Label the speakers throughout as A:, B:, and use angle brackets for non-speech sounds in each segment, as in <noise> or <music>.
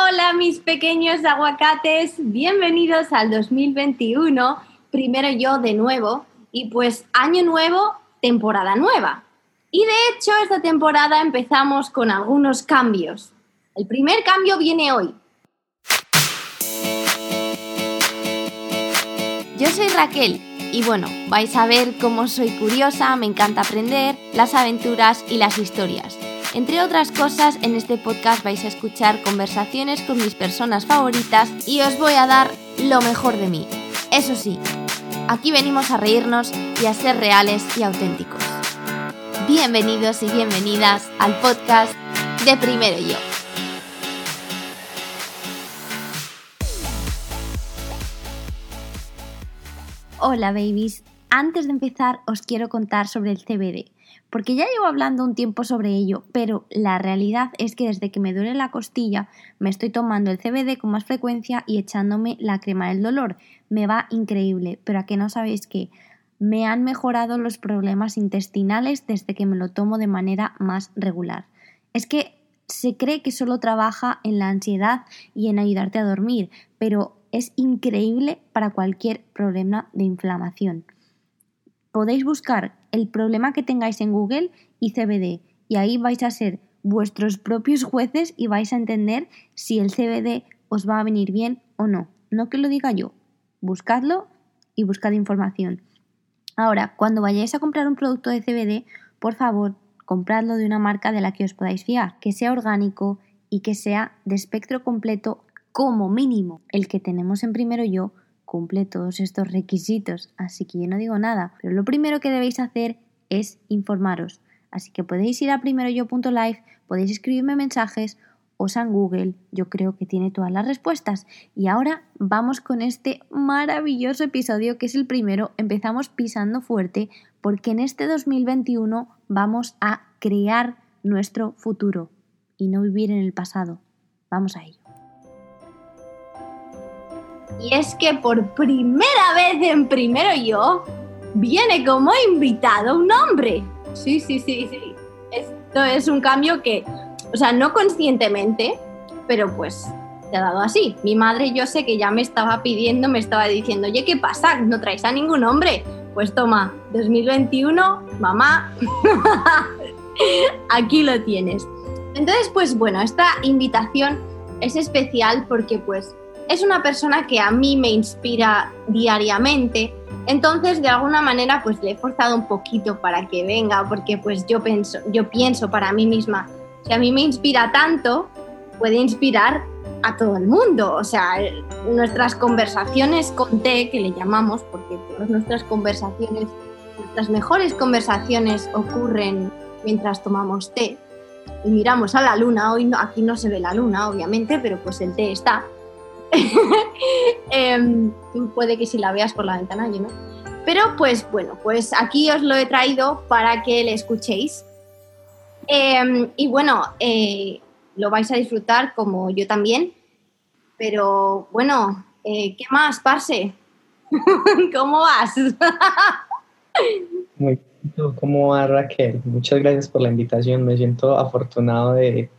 A: Hola mis pequeños aguacates, bienvenidos al 2021, primero yo de nuevo y pues año nuevo, temporada nueva. Y de hecho esta temporada empezamos con algunos cambios. El primer cambio viene hoy. Yo soy Raquel y bueno, vais a ver cómo soy curiosa, me encanta aprender, las aventuras y las historias. Entre otras cosas, en este podcast vais a escuchar conversaciones con mis personas favoritas y os voy a dar lo mejor de mí. Eso sí, aquí venimos a reírnos y a ser reales y auténticos. Bienvenidos y bienvenidas al podcast de Primero Yo. Hola babies, antes de empezar os quiero contar sobre el CBD porque ya llevo hablando un tiempo sobre ello, pero la realidad es que desde que me duele la costilla me estoy tomando el CBD con más frecuencia y echándome la crema del dolor. Me va increíble, pero a que no sabéis que me han mejorado los problemas intestinales desde que me lo tomo de manera más regular. Es que se cree que solo trabaja en la ansiedad y en ayudarte a dormir, pero es increíble para cualquier problema de inflamación podéis buscar el problema que tengáis en Google y CBD y ahí vais a ser vuestros propios jueces y vais a entender si el CBD os va a venir bien o no. No que lo diga yo, buscadlo y buscad información. Ahora, cuando vayáis a comprar un producto de CBD, por favor, compradlo de una marca de la que os podáis fiar, que sea orgánico y que sea de espectro completo como mínimo. El que tenemos en primero yo cumple todos estos requisitos, así que yo no digo nada, pero lo primero que debéis hacer es informaros. Así que podéis ir a primeroyo.live, podéis escribirme mensajes o en Google, yo creo que tiene todas las respuestas. Y ahora vamos con este maravilloso episodio que es el primero. Empezamos pisando fuerte porque en este 2021 vamos a crear nuestro futuro y no vivir en el pasado. Vamos a ello. Y es que por primera vez en Primero Yo viene como invitado un hombre. Sí, sí, sí, sí. Esto es un cambio que, o sea, no conscientemente, pero pues te ha dado así. Mi madre yo sé que ya me estaba pidiendo, me estaba diciendo, oye, ¿qué pasa? ¿No traes a ningún hombre? Pues toma, 2021, mamá, <laughs> aquí lo tienes. Entonces, pues bueno, esta invitación es especial porque pues es una persona que a mí me inspira diariamente. Entonces, de alguna manera, pues le he forzado un poquito para que venga, porque pues yo pienso, yo pienso para mí misma, si a mí me inspira tanto, puede inspirar a todo el mundo. O sea, nuestras conversaciones con té, que le llamamos, porque todas nuestras conversaciones, nuestras mejores conversaciones ocurren mientras tomamos té y miramos a la luna. Hoy aquí no se ve la luna, obviamente, pero pues el té está. <laughs> Em, puede que si la veas por la ventana, yo no. Pero pues bueno, pues aquí os lo he traído para que le escuchéis. Em, y bueno, eh, lo vais a disfrutar como yo también. Pero bueno, eh, ¿qué más, Parse? <laughs> ¿Cómo vas?
B: Muy bien, ¿cómo va Raquel? Muchas gracias por la invitación. Me siento afortunado de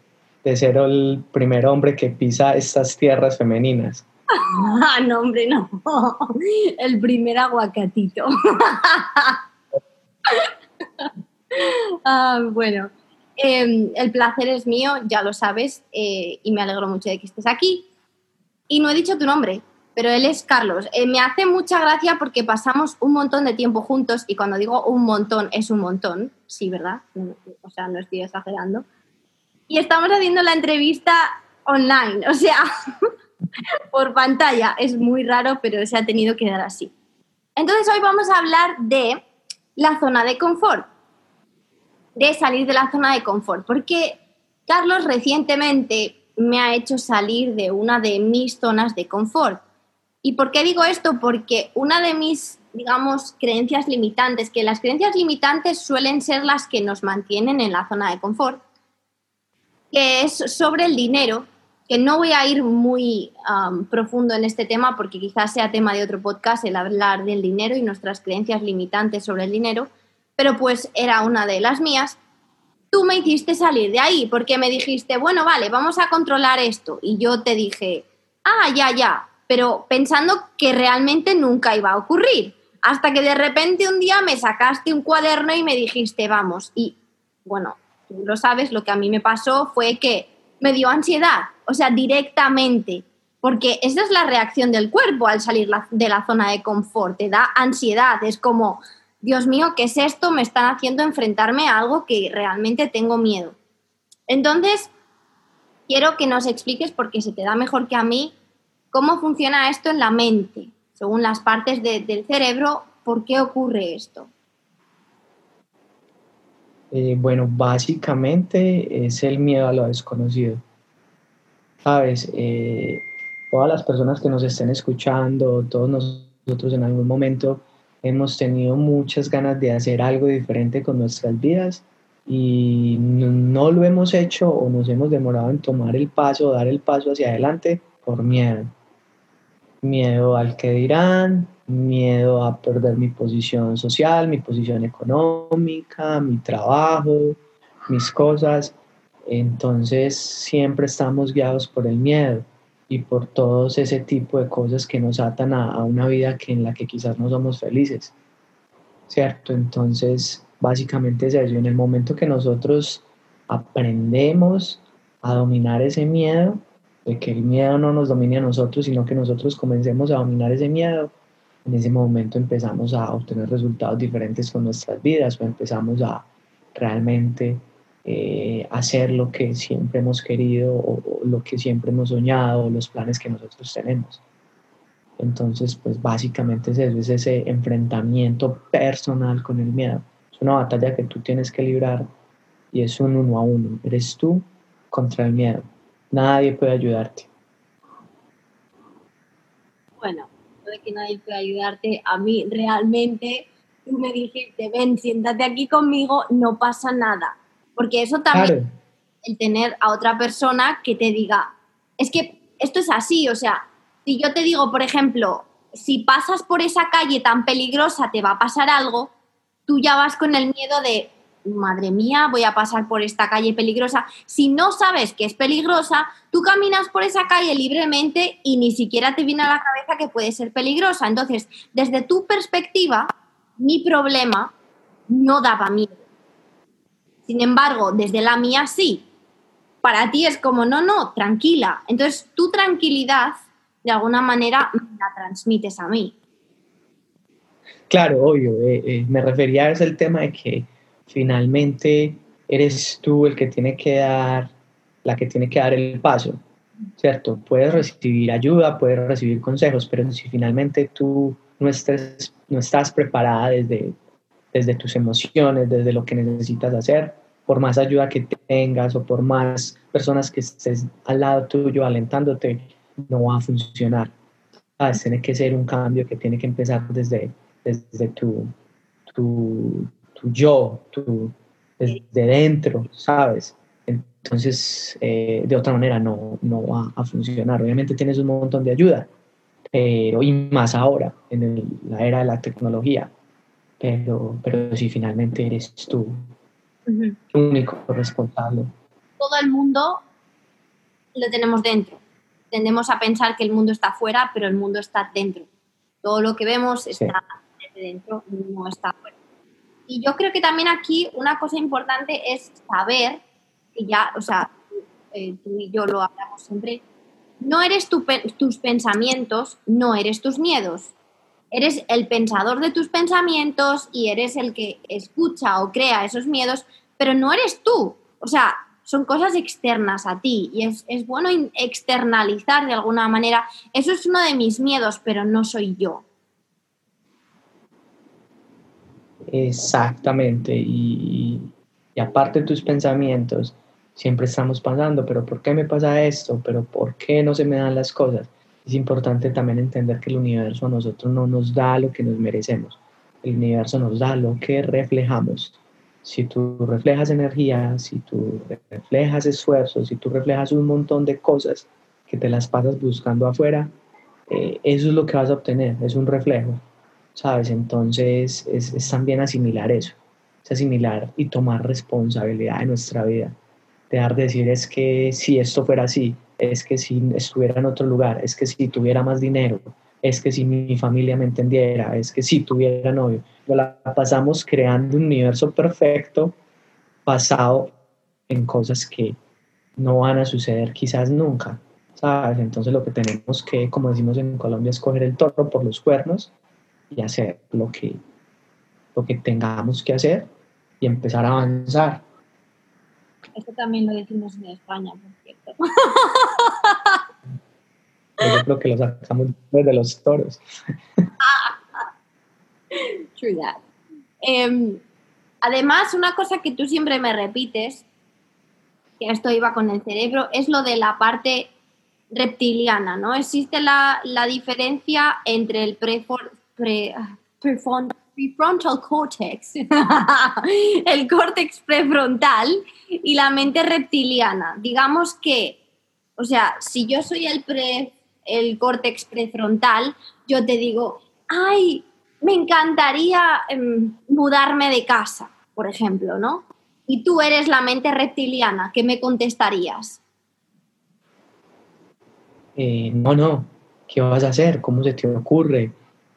B: de ser el primer hombre que pisa estas tierras femeninas.
A: Ah, <laughs> no, hombre, no. <laughs> El primer aguacatito. <laughs> Ah, bueno, em, el placer es mío, ya lo sabes, eh, y me alegro mucho de que estés aquí. Y no he dicho tu nombre, pero él es Carlos. Eh, me hace mucha gracia porque pasamos un montón de tiempo juntos y cuando digo un montón es un montón, sí, ¿verdad? O sea, no estoy exagerando y estamos haciendo la entrevista online, o sea, <laughs> por pantalla. Es muy raro, pero se ha tenido que dar así. Entonces hoy vamos a hablar de la zona de confort, de salir de la zona de confort, porque Carlos recientemente me ha hecho salir de una de mis zonas de confort. ¿Y por qué digo esto? Porque una de mis, digamos, creencias limitantes, que las creencias limitantes suelen ser las que nos mantienen en la zona de confort, que es sobre el dinero, que no voy a ir muy profundo en este tema porque quizás sea tema de otro podcast el hablar del dinero y nuestras creencias limitantes sobre el dinero, pero pues era una de las mías. tú me hiciste salir de ahí porque me dijiste, bueno, vale, vamos a controlar esto. Y yo te dije, ah, ya, ya, pero pensando que realmente nunca iba a ocurrir. Hasta que de repente un día me sacaste un cuaderno y me dijiste, vamos. Y bueno, tú lo sabes, lo que a mí me pasó fue que me dio ansiedad, o sea, directamente. Porque esa es la reacción del cuerpo al salir de la zona de confort, te da ansiedad, es como, Dios mío, ¿qué es esto? Me están haciendo enfrentarme a algo que realmente tengo miedo. Entonces, quiero que nos expliques, porque se te da mejor que a mí, cómo funciona esto en la mente, según las partes del cerebro, ¿por qué ocurre esto?
B: Eh, bueno, básicamente es el miedo a lo desconocido. Sabes, eh, todas las personas que nos estén escuchando, todos nosotros en algún momento hemos tenido muchas ganas de hacer algo diferente con nuestras vidas y no, lo hemos hecho o nos hemos demorado en tomar el paso, dar el paso hacia adelante por miedo. Miedo al que dirán, miedo a perder mi posición social, mi posición económica, mi trabajo, mis cosas. Entonces siempre estamos guiados por el miedo y por todos ese tipo de cosas que nos atan a, una vida que, en la que quizás no somos felices. ¿Cierto? Entonces, básicamente es eso. En el momento que nosotros aprendemos a dominar ese miedo, de que el miedo no nos domine a nosotros, sino que nosotros comencemos a dominar ese miedo, en ese momento empezamos a obtener resultados diferentes con nuestras vidas o empezamos a realmente eh, hacer lo que siempre hemos querido o, lo que siempre hemos soñado o los planes que nosotros tenemos. Entonces, pues básicamente es eso, es ese enfrentamiento personal con el miedo. Es una batalla que tú tienes que librar y es un uno a uno. Eres tú contra el miedo. Nadie puede ayudarte.
A: Bueno, de que nadie puede ayudarte, a mí realmente tú me dijiste, ven, siéntate aquí conmigo, no pasa nada. Porque eso también, el tener a otra persona que te diga, es que esto es así, o sea, si yo te digo, por ejemplo, si pasas por esa calle tan peligrosa te va a pasar algo, tú ya vas con el miedo de, madre mía, voy a pasar por esta calle peligrosa. Si no sabes que es peligrosa, tú caminas por esa calle libremente y ni siquiera te viene a la cabeza que puede ser peligrosa. Entonces, desde tu perspectiva, mi problema no daba miedo. Sin embargo, desde la mía sí. Para ti es como, no, no, tranquila. Entonces, tu tranquilidad, de alguna manera, la transmites a mí.
B: Claro, obvio. Eh, eh, me refería a ese tema de que finalmente eres tú el que tiene que dar, la que tiene que dar el paso, ¿cierto? Puedes recibir ayuda, puedes recibir consejos, pero si finalmente tú no, estés, no estás preparada desde, desde tus emociones, desde lo que necesitas hacer, por más ayuda que tengas o por más personas que estés al lado tuyo alentándote, no va a funcionar. Tiene que ser un cambio que tiene que empezar desde, desde tu, tu, tu yo, tu, desde dentro, ¿sabes? Entonces, eh, de otra manera no, no va a funcionar. Obviamente tienes un montón de ayuda, pero y más ahora, en la era de la tecnología. Pero, pero si finalmente eres tú el único responsable.
A: Todo el mundo lo tenemos dentro. Tendemos a pensar que el mundo está afuera, pero el mundo está dentro. Todo lo que vemos está dentro, no está afuera. Y yo creo que también aquí una cosa importante es saber, que ya, o sea, eh, tú y yo lo hablamos siempre, no eres tus pensamientos, no eres tus miedos. Eres el pensador de tus pensamientos y eres el que escucha o crea esos miedos, pero no eres tú. O sea, son cosas externas a ti y es, es bueno externalizar de alguna manera. Eso es uno de mis miedos, pero no soy yo.
B: Exactamente, y, aparte de tus pensamientos, siempre estamos pasando, pero ¿por qué me pasa esto? ¿Pero por qué no se me dan las cosas? Es importante también entender que el universo a nosotros no nos da lo que nos merecemos, el universo nos da lo que reflejamos. Si tú reflejas energía, si tú reflejas esfuerzo, si tú reflejas un montón de cosas que te las pasas buscando afuera, eh, eso es lo que vas a obtener, es un reflejo. ¿Sabes? Entonces es, también asimilar eso, es asimilar y tomar responsabilidad de nuestra vida. Dejar de decir es que si esto fuera así, es que si estuviera en otro lugar, es que si tuviera más dinero, es que si mi familia me entendiera, es que si tuviera novio. la pasamos creando un universo perfecto basado en cosas que no van a suceder quizás nunca, ¿sabes? Entonces lo que tenemos que, como decimos en Colombia, es coger el toro por los cuernos y hacer lo que, lo que tengamos que hacer y empezar a avanzar.
A: Esto también lo decimos en España, por cierto.
B: Yo creo que lo sacamos de los toros. <laughs>
A: True that. Em, además, una cosa que tú siempre me repites, que esto iba con el cerebro, es lo de la parte reptiliana, ¿no? Existe la, diferencia entre el prefrontal cortex, <laughs> el córtex prefrontal y la mente reptiliana. Digamos que, o sea, si yo soy el pre el córtex prefrontal, yo te digo, ay, me encantaría em, mudarme de casa, por ejemplo, ¿no? Y tú eres la mente reptiliana, ¿qué me contestarías?
B: Eh, no, no, ¿qué vas a hacer? ¿Cómo se te ocurre?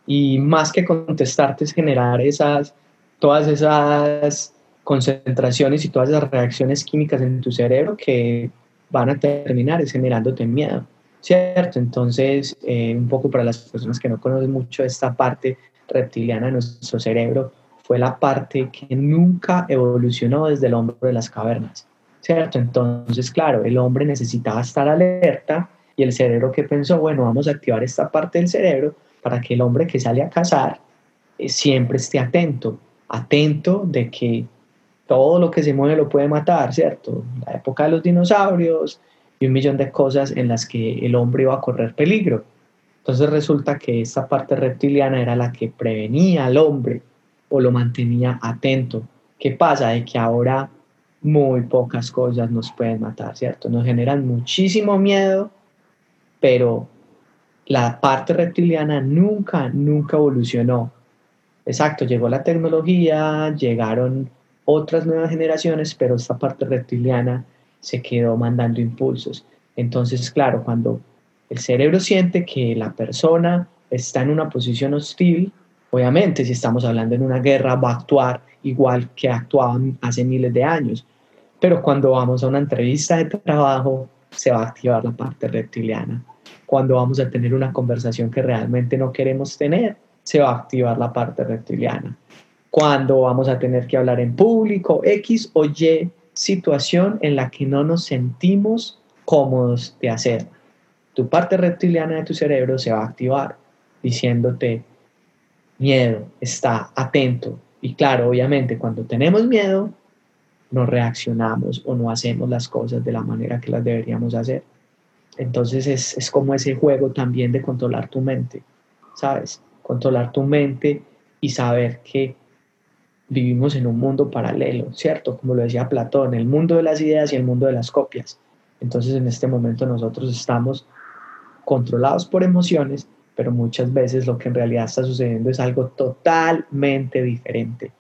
B: Y más que contestarte es generar esas, todas esas concentraciones y todas esas reacciones químicas en tu cerebro que van a terminar generándote miedo. ¿cierto? Entonces, eh, un poco para las personas que no conocen mucho esta parte reptiliana de nuestro cerebro, fue la parte que nunca evolucionó desde el hombre de las cavernas, ¿cierto? Entonces, claro, el hombre necesitaba estar alerta y el cerebro que pensó, bueno, vamos a activar esta parte del cerebro para que el hombre que sale a cazar eh, siempre esté atento, atento de que todo lo que se mueve lo puede matar, ¿cierto? La época de los dinosaurios, y un millón de cosas en las que el hombre iba a correr peligro. Entonces resulta que esta parte reptiliana era la que prevenía al hombre o lo mantenía atento. ¿Qué pasa? De que ahora muy pocas cosas nos pueden matar, ¿cierto? Nos generan muchísimo miedo, pero la parte reptiliana nunca, nunca evolucionó. Exacto, llegó la tecnología, llegaron otras nuevas generaciones, pero esta parte reptiliana se quedó mandando impulsos. Entonces, claro, cuando el cerebro siente que la persona está en una posición hostil, obviamente si estamos hablando en una guerra va a actuar igual que actuaban hace miles de años. Pero cuando vamos a una entrevista de trabajo, se va a activar la parte reptiliana. Cuando vamos a tener una conversación que realmente no queremos tener, se va a activar la parte reptiliana. Cuando vamos a tener que hablar en público, X o Y situación en la que no nos sentimos cómodos de hacer. Tu parte reptiliana de tu cerebro se va a activar diciéndote miedo, está atento. Y claro, obviamente cuando tenemos miedo, no reaccionamos o no hacemos las cosas de la manera que las deberíamos hacer. Entonces es, es como ese juego también de controlar tu mente, ¿sabes? Controlar tu mente y saber que vivimos en un mundo paralelo, ¿cierto? Como lo decía Platón, el mundo de las ideas y el mundo de las copias. Entonces en este momento nosotros estamos controlados por emociones, pero muchas veces lo que en realidad está sucediendo es algo totalmente diferente,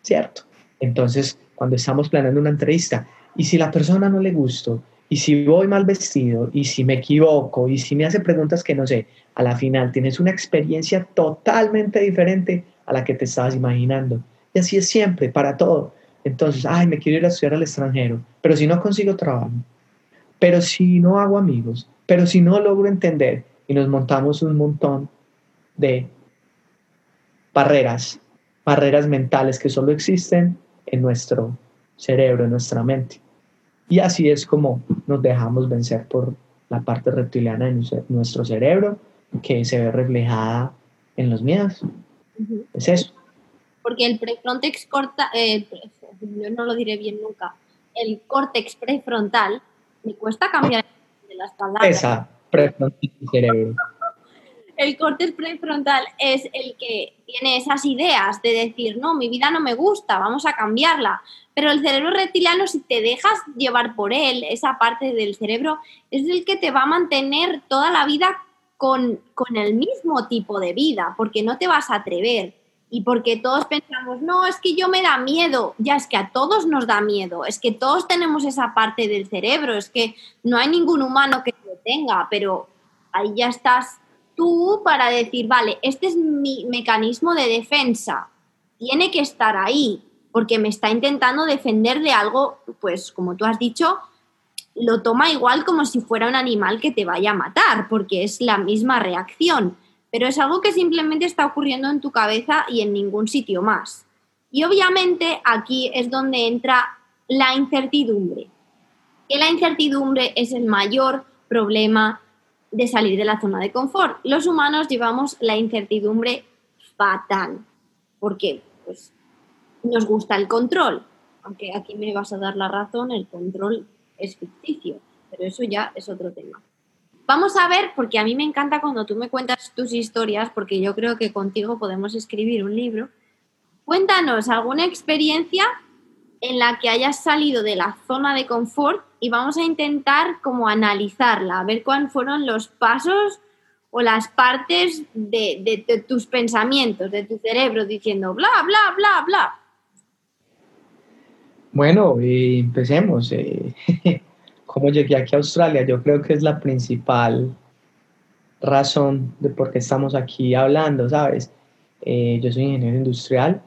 B: ¿cierto? Entonces, cuando estamos planeando una entrevista, y si la persona no le gustó, y si voy mal vestido, y si me equivoco, y si me hace preguntas que no sé, a la final tienes una experiencia totalmente diferente a la que te estabas imaginando. Y así es siempre, para todo. Entonces, ay, me quiero ir a estudiar al extranjero, pero si no consigo trabajo, pero si no hago amigos, pero si no logro entender y nos montamos un montón de barreras, barreras mentales que solo existen en nuestro cerebro, en nuestra mente. Y así es como nos dejamos vencer por la parte reptiliana de nuestro cerebro que se ve reflejada en los miedos. Es eso
A: porque el prefrontex corta, eh, yo no lo diré bien nunca, el córtex prefrontal, me cuesta cambiar de las palabras.
B: Esa, prefrontal cerebro.
A: El córtex prefrontal es el que tiene esas ideas de decir, no, mi vida no me gusta, vamos a cambiarla. Pero el cerebro reptiliano, si te dejas llevar por él, esa parte del cerebro, es el que te va a mantener toda la vida con, con el mismo tipo de vida, porque no te vas a atrever y porque todos pensamos, no, es que yo me da miedo, ya es que a todos nos da miedo, es que todos tenemos esa parte del cerebro, es que no hay ningún humano que lo tenga, pero ahí ya estás tú para decir, vale, este es mi mecanismo de defensa, tiene que estar ahí, porque me está intentando defender de algo, pues como tú has dicho, lo toma igual como si fuera un animal que te vaya a matar, porque es la misma reacción pero es algo que simplemente está ocurriendo en tu cabeza y en ningún sitio más. Y obviamente aquí es donde entra la incertidumbre, que la incertidumbre es el mayor problema de salir de la zona de confort. Los humanos llevamos la incertidumbre fatal, porque pues, nos gusta el control, aunque aquí me vas a dar la razón, el control es ficticio, pero eso ya es otro tema. Vamos a ver, porque a mí me encanta cuando tú me cuentas tus historias, porque yo creo que contigo podemos escribir un libro. Cuéntanos alguna experiencia en la que hayas salido de la zona de confort y vamos a intentar como analizarla, a ver cuáles fueron los pasos o las partes de, tus pensamientos, de tu cerebro, diciendo bla, bla, bla, bla.
B: Bueno, eh, empecemos. Eh. <laughs> cómo llegué aquí a Australia, yo creo que es la principal razón de por qué estamos aquí hablando, ¿sabes? Eh, yo soy ingeniero industrial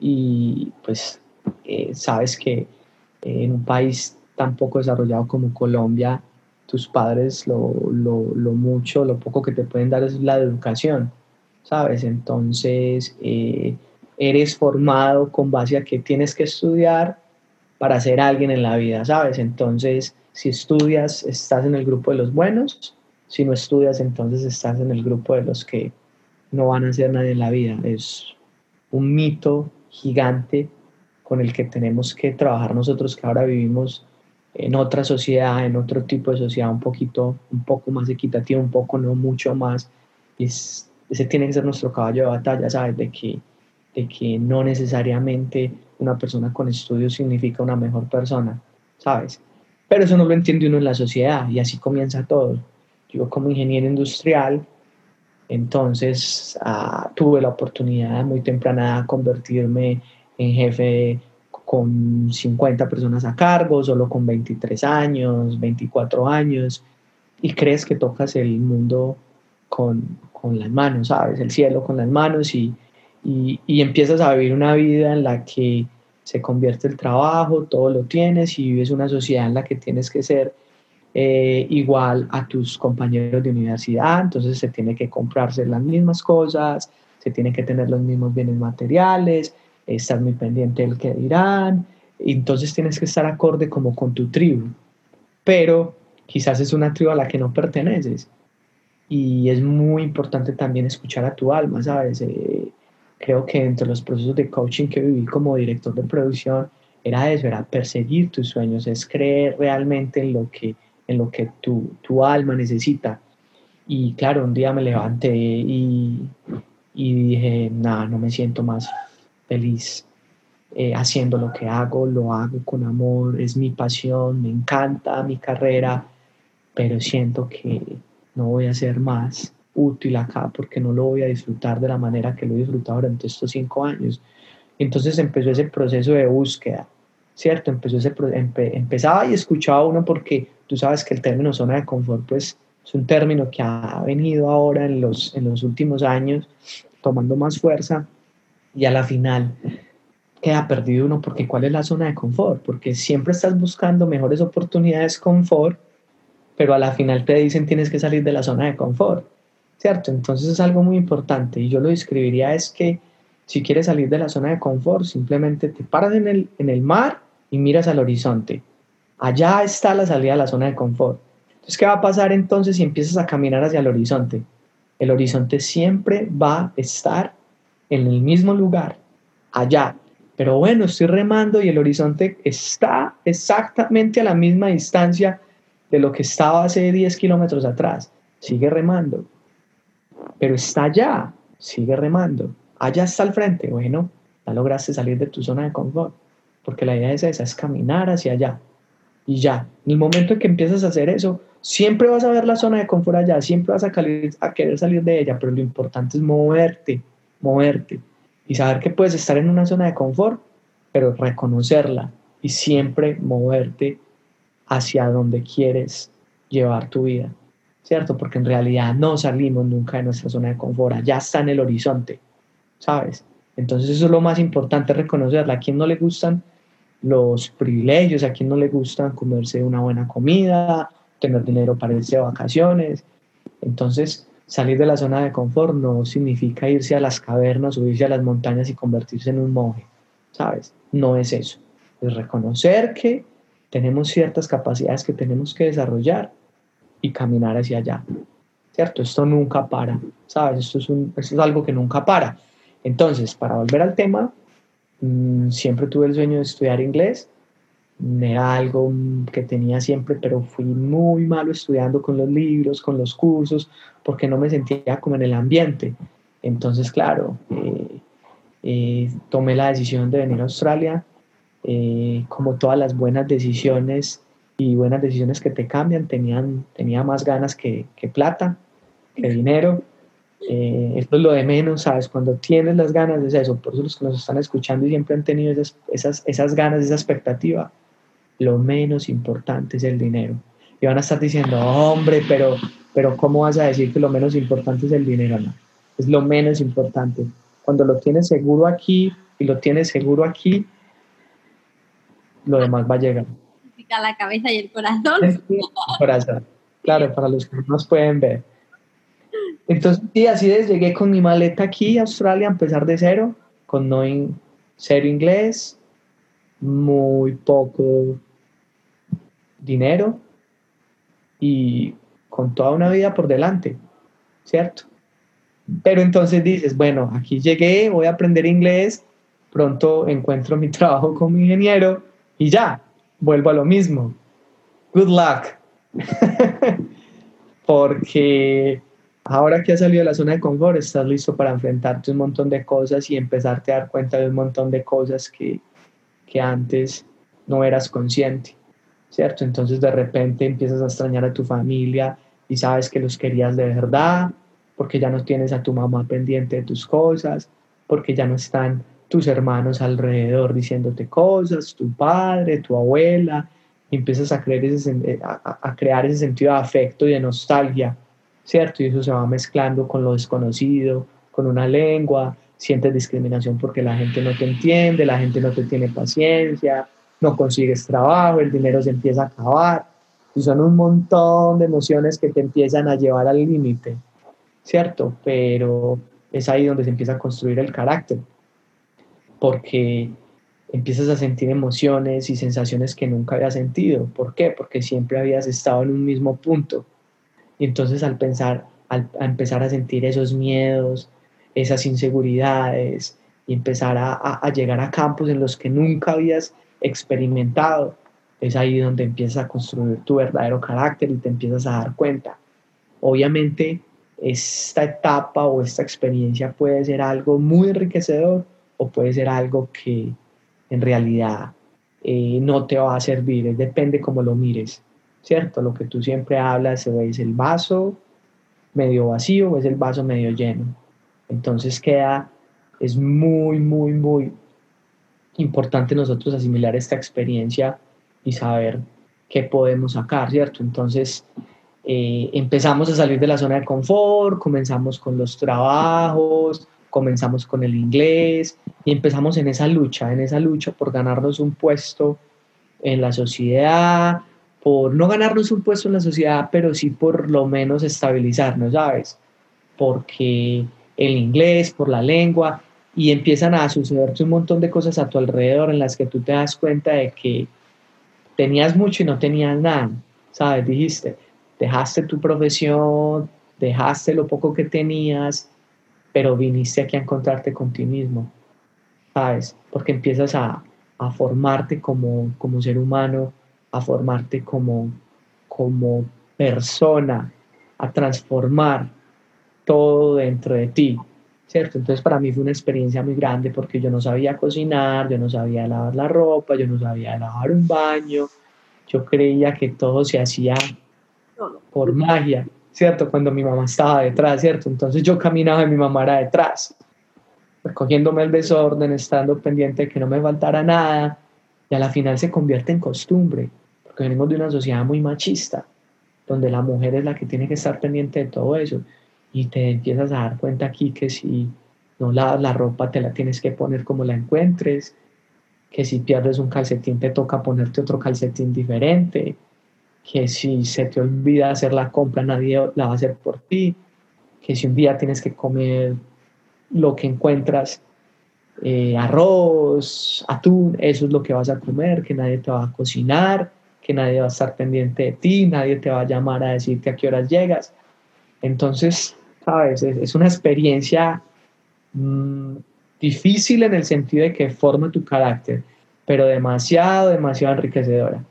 B: y pues eh, sabes que eh, en un país tan poco desarrollado como Colombia, tus padres lo, lo, mucho, lo poco que te pueden dar es la educación, ¿sabes? Entonces, eres formado con base a que tienes que estudiar para ser alguien en la vida, ¿sabes? Entonces, si estudias, estás en el grupo de los buenos. Si no estudias, entonces estás en el grupo de los que no van a ser nadie en la vida. Es un mito gigante con el que tenemos que trabajar nosotros que ahora vivimos en otra sociedad, en otro tipo de sociedad un poquito, un poco más equitativa, un poco, no mucho más. Es, ese tiene que ser nuestro caballo de batalla, ¿sabes? De que, de que no necesariamente una persona con estudios significa una mejor persona, ¿sabes? Pero eso no lo entiende uno en la sociedad y así comienza todo. Yo como ingeniero industrial, entonces ah, tuve la oportunidad muy temprana de convertirme en jefe con 50 personas a cargo, solo con 23 años, 24 años, y crees que tocas el mundo con, con las manos, ¿sabes? El cielo con las manos y, y, empiezas a vivir una vida en la que se convierte el trabajo, todo lo tienes y vives una sociedad en la que tienes que ser eh, igual a tus compañeros de universidad, entonces se tiene que comprarse las mismas cosas, se tiene que tener los mismos bienes materiales, estás muy pendiente del que dirán, entonces tienes que estar acorde como con tu tribu, pero quizás es una tribu a la que no perteneces y es muy importante también escuchar a tu alma, ¿sabes? Eh, creo que entre los procesos de coaching que viví como director de producción era eso, era perseguir tus sueños, es creer realmente en lo que, en lo que tu, tu alma necesita. Y claro, un día me levanté y, y dije, nada, no me siento más feliz eh, haciendo lo que hago, lo hago con amor, es mi pasión, me encanta mi carrera, pero siento que no voy a hacer más útil acá porque no lo voy a disfrutar de la manera que lo he disfrutado durante estos cinco años. Entonces empezó ese proceso de búsqueda, ¿cierto? Empezó ese, empezaba y escuchaba uno porque tú sabes que el término zona de confort pues es un término que ha venido ahora en los, en los últimos años tomando más fuerza y a la final queda perdido uno porque ¿cuál es la zona de confort? Porque siempre estás buscando mejores oportunidades confort, pero a la final te dicen tienes que salir de la zona de confort. ¿cierto? Entonces es algo muy importante y yo lo describiría es que si quieres salir de la zona de confort, simplemente te paras en el, en el mar y miras al horizonte. Allá está la salida de la zona de confort. Entonces, ¿qué va a pasar entonces si empiezas a caminar hacia el horizonte? El horizonte siempre va a estar en el mismo lugar, allá. Pero bueno, estoy remando y el horizonte está exactamente a la misma distancia de lo que estaba hace 10 kilómetros atrás. Sigue remando. Pero está allá, sigue remando, allá está al frente, bueno, ya lograste salir de tu zona de confort, porque la idea es esa, es caminar hacia allá, y ya, en el momento en que empiezas a hacer eso, siempre vas a ver la zona de confort allá, siempre vas a, a querer salir de ella, pero lo importante es moverte, moverte. y saber que puedes estar en una zona de confort, pero reconocerla y siempre moverte hacia donde quieres llevar tu vida, ¿cierto? Porque en realidad no salimos nunca de nuestra zona de confort, ya está en el horizonte, ¿sabes? Entonces eso es lo más importante, reconocerla. A quien no le gustan los privilegios, a quien no le gustan comerse una buena comida, tener dinero para irse de vacaciones. Entonces, salir de la zona de confort no significa irse a las cavernas o irse a las montañas y convertirse en un monje, ¿sabes? No es eso. Es reconocer que tenemos ciertas capacidades que tenemos que desarrollar y caminar hacia allá. ¿Cierto? Esto nunca para, ¿sabes? Esto es, un, esto es algo que nunca para. Entonces, para volver al tema, mm, siempre tuve el sueño de estudiar inglés. Era algo que tenía siempre, pero fui muy malo estudiando con los libros, con los cursos, porque no me sentía como en el ambiente. Entonces, claro, eh, eh, tomé la decisión de venir a Australia. Eh, como todas las buenas decisiones y buenas decisiones que te cambian, tenían, tenía más ganas que, que plata, que dinero. Eh, esto es lo de menos, ¿sabes? Cuando tienes las ganas es eso. Por eso los que nos están escuchando y siempre han tenido esas, esas, esas ganas, esa expectativa, lo menos importante es el dinero. Y van a estar diciendo, hombre, pero, pero ¿cómo vas a decir que lo menos importante es el dinero? No, es lo menos importante. Cuando lo tienes seguro aquí y lo tienes seguro aquí, lo demás va a llegar.
A: La cabeza y el corazón. El
B: corazón. Claro, para los que no nos pueden ver. Entonces, sí, así es, llegué con mi maleta aquí a Australia a empezar de cero, con no cero inglés, muy poco dinero y con toda una vida por delante, ¿cierto? Pero entonces dices, bueno, aquí llegué, voy a aprender inglés, pronto encuentro mi <laughs> trabajo como ingeniero y ya, vuelvo a lo mismo. Good luck. <laughs> Porque Ahora que has salido de la zona de confort, estás listo para enfrentarte a un montón de cosas y empezarte a dar cuenta de un montón de cosas que, que antes no eras consciente, ¿cierto? Entonces de repente empiezas a extrañar a tu familia y sabes que los querías de verdad, porque ya no tienes a tu mamá pendiente de tus cosas, porque ya no están tus hermanos alrededor diciéndote cosas, tu padre, tu abuela, y empiezas a, creer ese, a, a crear ese sentido de afecto y de nostalgia ¿cierto? Y eso se va mezclando con lo desconocido, con una lengua, sientes discriminación porque la gente no te entiende, la gente no te tiene paciencia, no consigues trabajo, el dinero se empieza a acabar, y son un montón de emociones que te empiezan a llevar al límite, ¿cierto? Pero es ahí donde se empieza a construir el carácter, porque empiezas a sentir emociones y sensaciones que nunca habías sentido. ¿Por qué? Porque siempre habías estado en un mismo punto y entonces al pensar, al, empezar a sentir esos miedos, esas inseguridades y empezar a, a, llegar a campos en los que nunca habías experimentado, es ahí donde empiezas a construir tu verdadero carácter y te empiezas a dar cuenta. Obviamente, esta etapa o esta experiencia puede ser algo muy enriquecedor o puede ser algo que en realidad eh, no te va a servir, depende cómo lo mires. ¿cierto? Lo que tú siempre hablas es el vaso medio vacío o es el vaso medio lleno. Entonces queda, es muy, muy, muy importante nosotros asimilar esta experiencia y saber qué podemos sacar, ¿cierto? Entonces eh, empezamos a salir de la zona de confort, comenzamos con los trabajos, comenzamos con el inglés y empezamos en esa lucha, en esa lucha por ganarnos un puesto en la sociedad, por no ganarnos un puesto en la sociedad, pero sí por lo menos estabilizarnos, ¿sabes? Porque el inglés, por la lengua, y empiezan a sucederte un montón de cosas a tu alrededor en las que tú te das cuenta de que tenías mucho y no tenías nada, ¿sabes? Dijiste, dejaste tu profesión, dejaste lo poco que tenías, pero viniste aquí a encontrarte con ti mismo, ¿sabes? Porque empiezas a, a formarte como, como ser humano a formarte como, como persona, a transformar todo dentro de ti, ¿cierto? Entonces para mí fue una experiencia muy grande porque yo no sabía cocinar, yo no sabía lavar la ropa, yo no sabía lavar un baño, yo creía que todo se hacía por magia, ¿cierto? Cuando mi mamá estaba detrás, ¿cierto? Entonces yo caminaba y mi mamá era detrás. recogiéndome el desorden, estando pendiente de que no me faltara nada, y a la final se convierte en costumbre, porque venimos de una sociedad muy machista, donde la mujer es la que tiene que estar pendiente de todo eso, y te empiezas a dar cuenta aquí que si no lavas la ropa te la tienes que poner como la encuentres, que si pierdes un calcetín te toca ponerte otro calcetín diferente, que si se te olvida hacer la compra nadie la va a hacer por ti, que si un día tienes que comer lo que encuentras, eh, arroz, atún, eso es lo que vas a comer, que nadie te va a cocinar, que nadie va a estar pendiente de ti, nadie te va a llamar a decirte a qué horas llegas. Entonces, sabes, es, una experiencia mm, difícil en el sentido de que forma tu carácter, pero demasiado, demasiado enriquecedora,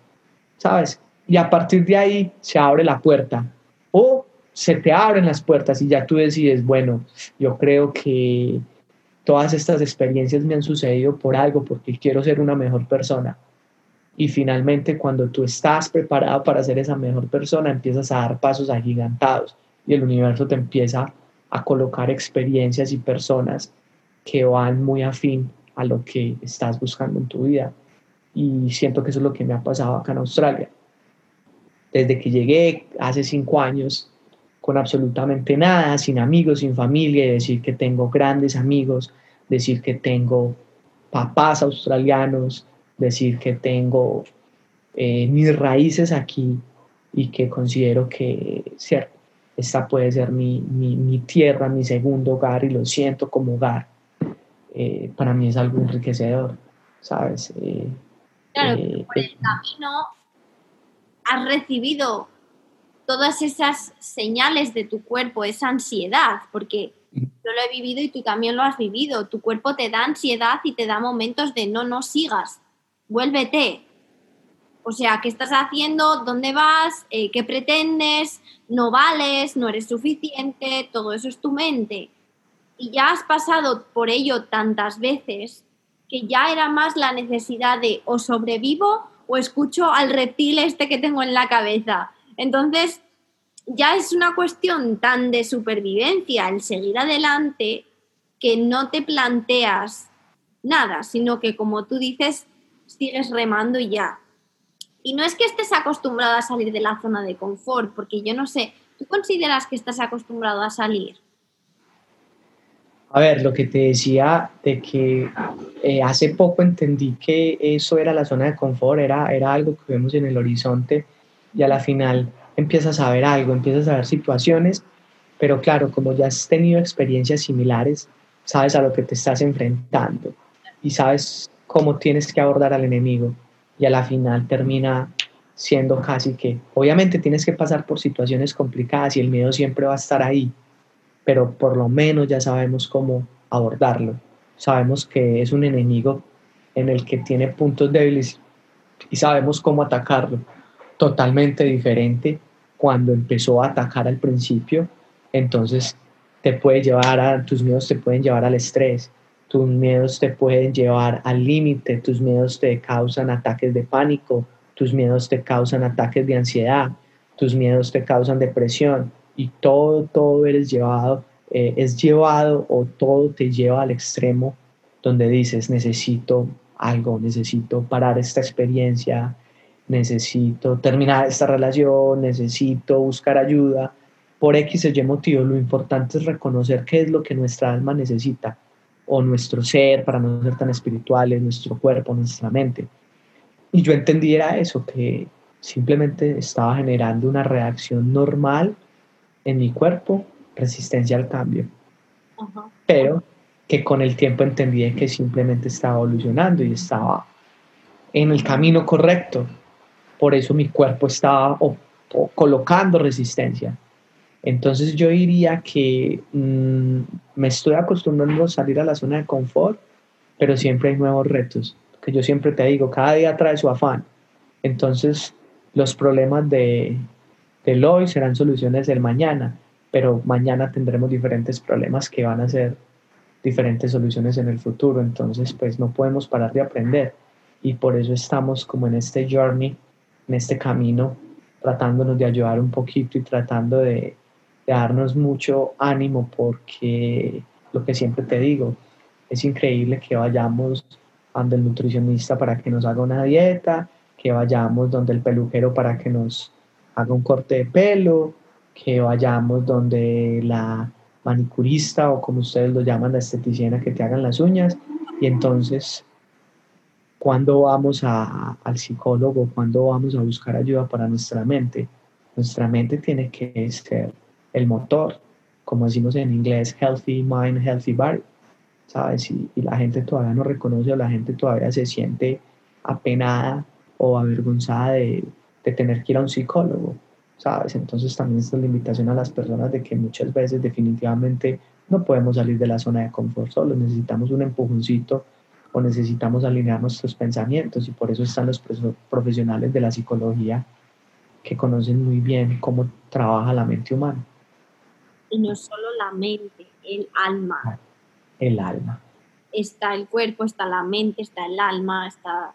B: ¿sabes? Y a partir de ahí se abre la puerta o se te abren las puertas y ya tú decides, bueno, yo creo que todas estas experiencias me han sucedido por algo, porque quiero ser una mejor persona. Y finalmente cuando tú estás preparado para ser esa mejor persona, empiezas a dar pasos agigantados y el universo te empieza a colocar experiencias y personas que van muy afín a lo que estás buscando en tu vida. Y siento que eso es lo que me ha pasado acá en Australia. Desde que llegué hace cinco años, con absolutamente nada, sin amigos, sin familia, decir que tengo grandes amigos, decir que tengo papás australianos, decir que tengo eh, mis raíces aquí y que considero que, cierto, esta puede ser mi, mi, tierra, mi segundo hogar y lo siento como hogar. Eh, para mí es algo enriquecedor, ¿sabes?
A: Eh, claro, por el camino has recibido todas esas señales de tu cuerpo, esa ansiedad, porque yo lo he vivido y tú también lo has vivido. Tu cuerpo te da ansiedad y te da momentos de no, no sigas, vuélvete. O sea, ¿qué estás haciendo? ¿Dónde vas? Eh, ¿Qué pretendes? No vales, no eres suficiente, todo eso es tu mente. Y ya has pasado por ello tantas veces que ya era más la necesidad de o sobrevivo o escucho al reptil este que tengo en la cabeza. Entonces, ya es una cuestión tan de supervivencia el seguir adelante que no te planteas nada, sino que como tú dices, sigues remando y ya. Y no es que estés acostumbrado a salir de la zona de confort, porque yo no sé, ¿tú consideras que estás acostumbrado a salir?
B: A ver, lo que te decía de que eh, hace poco entendí que eso era la zona de confort, era, era algo que vemos en el horizonte y a la final empiezas a ver algo, empiezas a ver situaciones, pero claro, como ya has tenido experiencias similares, sabes a lo que te estás enfrentando y sabes cómo tienes que abordar al enemigo y a la final termina siendo casi que, obviamente tienes que pasar por situaciones complicadas y el miedo siempre va a estar ahí, pero por lo menos ya sabemos cómo abordarlo. Sabemos que es un enemigo en el que tiene puntos débiles y sabemos cómo atacarlo. Totalmente diferente cuando empezó a atacar al principio, entonces te puede llevar a, tus miedos te pueden llevar al estrés, tus miedos te pueden llevar al límite, tus miedos te causan ataques de pánico, tus miedos te causan ataques de ansiedad, tus miedos te causan depresión y todo, todo eres llevado, eh, es llevado o todo te lleva al extremo donde dices necesito algo, necesito parar esta experiencia, necesito terminar esta relación, necesito buscar ayuda. Por X o Y motivo, lo importante es reconocer qué es lo que nuestra alma necesita o nuestro ser, para no ser tan espirituales, nuestro cuerpo, nuestra mente. Y yo entendiera eso, que simplemente estaba generando una reacción normal en mi cuerpo, resistencia al cambio. Pero que con el tiempo entendí que simplemente estaba evolucionando y estaba en el camino correcto. Por eso mi cuerpo estaba colocando resistencia. Entonces yo diría que mm, me estoy acostumbrando a salir a la zona de confort, pero siempre hay nuevos retos, que yo siempre te digo, cada día trae su afán. Entonces los problemas de, del hoy serán soluciones del mañana, pero mañana tendremos diferentes problemas que van a ser diferentes soluciones en el futuro. Entonces pues no podemos parar de aprender y por eso estamos como en este journey, en este camino, tratándonos de ayudar un poquito y tratando de darnos mucho ánimo porque lo que siempre te digo, es increíble que vayamos donde el nutricionista para que nos haga una dieta, que vayamos donde el peluquero para que nos haga un corte de pelo, que vayamos donde la manicurista o como ustedes lo llaman, la esteticina que te hagan las uñas. Y entonces, cuando vamos al psicólogo, cuando vamos a buscar ayuda para nuestra mente, nuestra mente tiene que ser el motor, como decimos en inglés, healthy mind, healthy body, ¿sabes? Y, la gente todavía no reconoce o la gente todavía se siente apenada o avergonzada de, de tener que ir a un psicólogo. ¿sabes? Entonces también es la invitación a las personas de que muchas veces definitivamente no podemos salir de la zona de confort solo, necesitamos un empujoncito o necesitamos alinear nuestros pensamientos y por eso están los profesionales de la psicología que conocen muy bien cómo trabaja la mente humana.
A: Y no solo la mente, el alma. Ah,
B: el alma.
A: Está el cuerpo, está la mente, está el alma, está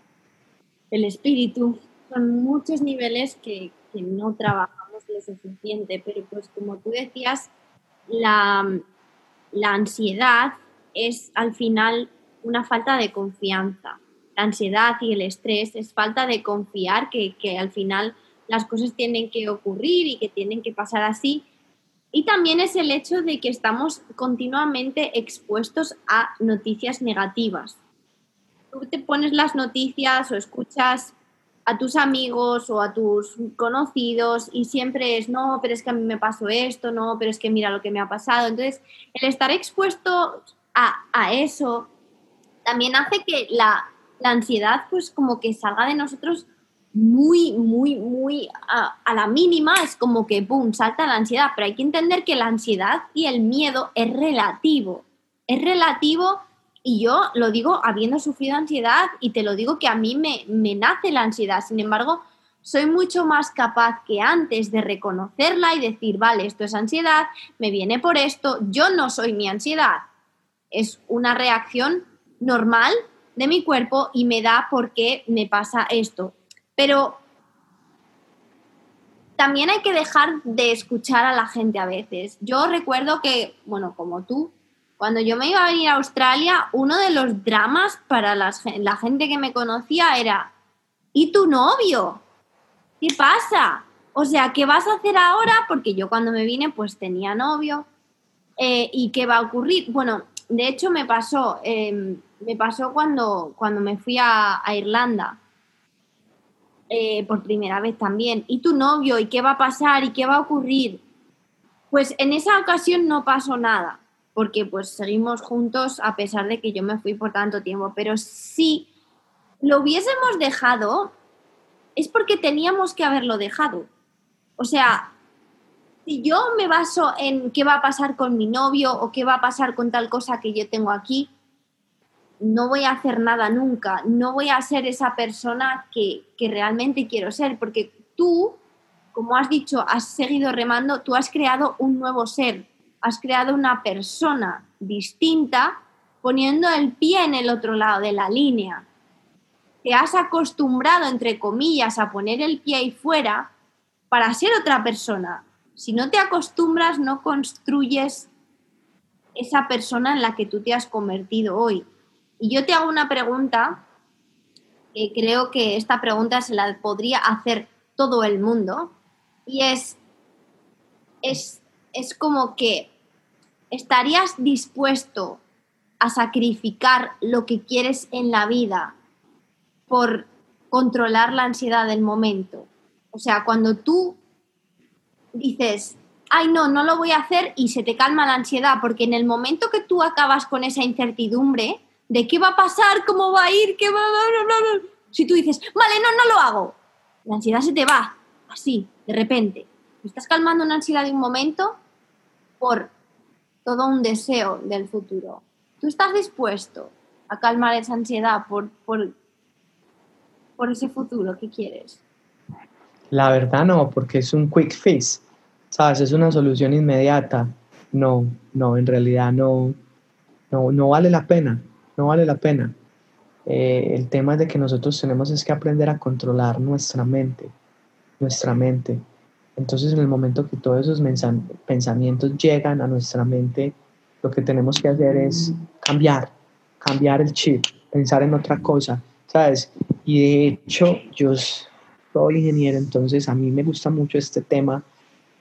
A: el espíritu. Son muchos niveles que, que no trabajamos lo suficiente, pero pues como tú decías, la, la ansiedad es al final una falta de confianza. La ansiedad y el estrés es falta de confiar que, que al final las cosas tienen que ocurrir y que tienen que pasar así. Y también es el hecho de que estamos continuamente expuestos a noticias negativas. Tú te pones las noticias o escuchas a tus amigos o a tus conocidos y siempre es, no, pero es que a mí me pasó esto, no, pero es que mira lo que me ha pasado. Entonces, el estar expuesto a, eso también hace que la, ansiedad pues como que salga de nosotros muy, muy, muy a, la mínima, es como que, ¡boom!, salta la ansiedad, pero hay que entender que la ansiedad y el miedo es relativo, es relativo y yo lo digo habiendo sufrido ansiedad y te lo digo que a mí me, me nace la ansiedad. Sin embargo, soy mucho más capaz que antes de reconocerla y decir, vale, esto es ansiedad, me viene por esto, yo no soy mi ansiedad. Es una reacción normal de mi cuerpo y me da por qué me pasa esto. Pero también hay que dejar de escuchar a la gente a veces. Yo recuerdo que, bueno, como tú, cuando yo me iba a venir a Australia, uno de los dramas para la gente que me conocía era, ¿y tu novio? ¿Qué pasa? O sea, ¿qué vas a hacer ahora? Porque yo cuando me vine pues tenía novio. Eh, ¿Y qué va a ocurrir? Bueno, de hecho me pasó, em, me pasó cuando, cuando me fui a, Irlanda. Eh, por primera vez también. ¿Y tu novio? ¿Y qué va a pasar? ¿Y qué va a ocurrir? Pues en esa ocasión no pasó nada porque pues seguimos juntos a pesar de que yo me fui por tanto tiempo. Pero si lo hubiésemos dejado, es porque teníamos que haberlo dejado. O sea, si yo me baso en qué va a pasar con mi novio o qué va a pasar con tal cosa que yo tengo aquí, no voy a hacer nada nunca, no voy a ser esa persona que, que realmente quiero ser, porque tú, como has dicho, has seguido remando, tú has creado un nuevo ser, has creado una persona distinta poniendo el pie en el otro lado de la línea. Te has acostumbrado, entre comillas, a poner el pie ahí fuera para ser otra persona. Si no te acostumbras, no construyes esa persona en la que tú te has convertido hoy. Y yo te hago una pregunta, que creo que esta pregunta se la podría hacer todo el mundo, y es, es es como que estarías dispuesto a sacrificar lo que quieres en la vida por controlar la ansiedad del momento. O sea, cuando tú dices, ay no, no lo voy a hacer y se te calma la ansiedad, porque en el momento que tú acabas con esa incertidumbre de qué va a pasar, cómo va a ir, qué va a... Si tú dices, vale, no, no lo hago, la ansiedad se te va, así, de repente. Estás calmando una ansiedad de un momento por todo un deseo del futuro. ¿Tú estás dispuesto a calmar esa ansiedad por, por, por ese futuro que quieres?
B: La verdad no, porque es un quick fix, ¿sabes? Es una solución inmediata. No, no, en realidad no, no, no vale la pena, no vale la pena. Eh, el tema es de que nosotros tenemos es que aprender a controlar nuestra mente, nuestra mente. Entonces, en el momento que todos esos pensamientos llegan a nuestra mente, lo que tenemos que hacer es cambiar, cambiar el chip, pensar en otra cosa, ¿sabes? Y de hecho, yo soy ingeniero, entonces a mí me gusta mucho este tema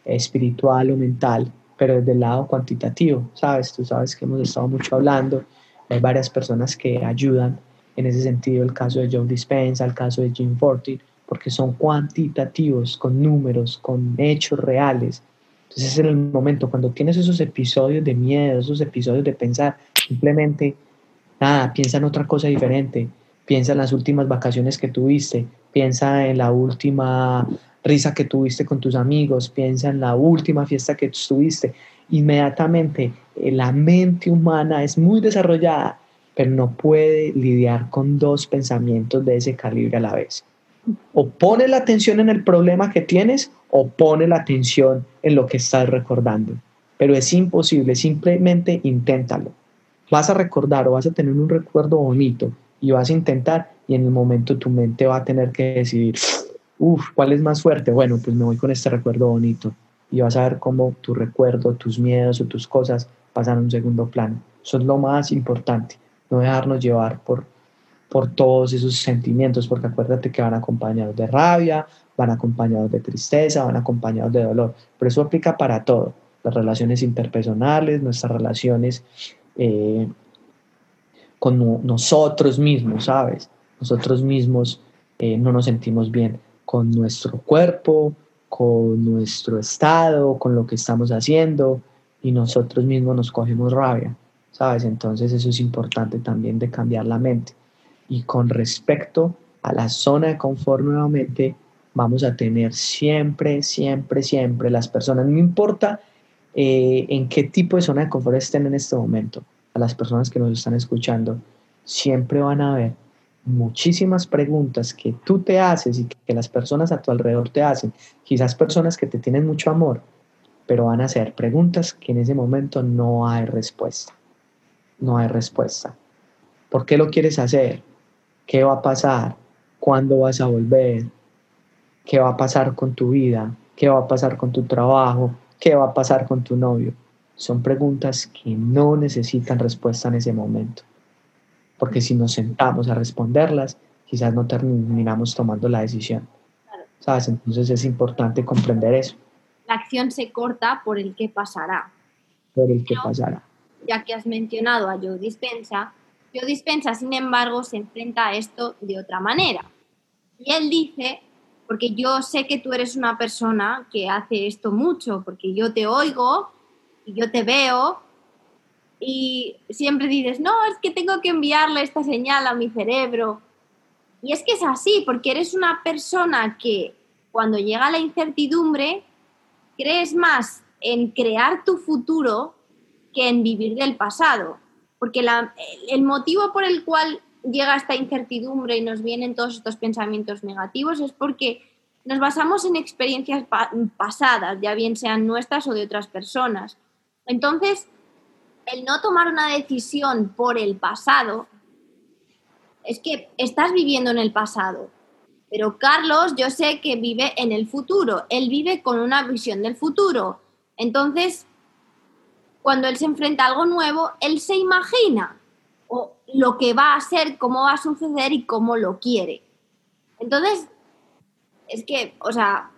B: espiritual o mental, pero desde el lado cuantitativo, ¿sabes? Tú sabes que hemos estado mucho hablando, hay varias personas que ayudan en ese sentido, el caso de Joe Dispenza, el caso de Jim Fortin, porque son cuantitativos, con números, con hechos reales. Entonces es en el momento cuando tienes esos episodios de miedo, esos episodios de pensar, simplemente, nada, piensa en otra cosa diferente, piensa en las últimas vacaciones que tuviste, piensa en la última risa que tuviste con tus amigos, piensa en la última fiesta que tuviste. Inmediatamente la mente humana es muy desarrollada, pero no puede lidiar con dos pensamientos de ese calibre a la vez. O pone la atención en el problema que tienes o pone la atención en lo que estás recordando. Pero es imposible, simplemente inténtalo. Vas a recordar o vas a tener un recuerdo bonito y vas a intentar y en el momento tu mente va a tener que decidir, uff, ¿cuál es más fuerte? Bueno, pues me voy con este recuerdo bonito y vas a ver cómo tu recuerdo, tus miedos o tus cosas pasan a un segundo plano. Eso es lo más importante, no dejarnos llevar por, por todos esos sentimientos, porque acuérdate que van acompañados de rabia, van acompañados de tristeza, van acompañados de dolor, pero eso aplica para todo, las relaciones interpersonales, nuestras relaciones eh, con nosotros mismos, ¿sabes? Nosotros mismos eh, no nos sentimos bien con nuestro cuerpo, con nuestro estado, con lo que estamos haciendo y nosotros mismos nos cogemos rabia, ¿sabes? Entonces eso es importante también de cambiar la mente. Y con respecto a la zona de confort nuevamente, vamos a tener siempre, siempre, siempre las personas, no importa eh, en qué tipo de zona de confort estén en este momento, a las personas que nos están escuchando, siempre van a haber muchísimas preguntas que tú te haces y que las personas a tu alrededor te hacen, quizás personas que te tienen mucho amor, pero van a ser preguntas que en ese momento no hay respuesta. No hay respuesta. ¿Por qué lo quieres hacer? ¿Qué va a pasar? ¿Cuándo vas a volver? ¿Qué va a pasar con tu vida? ¿Qué va a pasar con tu trabajo? ¿Qué va a pasar con tu novio? Son preguntas que no necesitan respuesta en ese momento porque si nos sentamos a responderlas, quizás no terminamos tomando la decisión. ¿Sabes? Entonces es importante comprender eso.
A: La acción se corta por el que pasará.
B: Por el que pasará.
A: Ya que has mencionado a Joe Dispensa, Joe Dispensa, sin embargo, se enfrenta a esto de otra manera. Y él dice, porque yo sé que tú eres una persona que hace esto mucho, porque yo te oigo y yo te veo y siempre dices, no, es que tengo que enviarle esta señal a mi cerebro. Y es que es así, porque eres una persona que cuando llega la incertidumbre, crees más en crear tu futuro que en vivir del pasado. Porque el motivo por el cual llega esta incertidumbre y nos vienen todos estos pensamientos negativos es porque nos basamos en experiencias pasadas, ya bien sean nuestras o de otras personas. Entonces, el no tomar una decisión por el pasado, es que estás viviendo en el pasado. Pero Carlos, yo sé que vive en el futuro, él vive con una visión del futuro. Entonces, cuando él se enfrenta a algo nuevo, él se imagina lo que va a ser, cómo va a suceder y cómo lo quiere. Entonces, es que, o sea,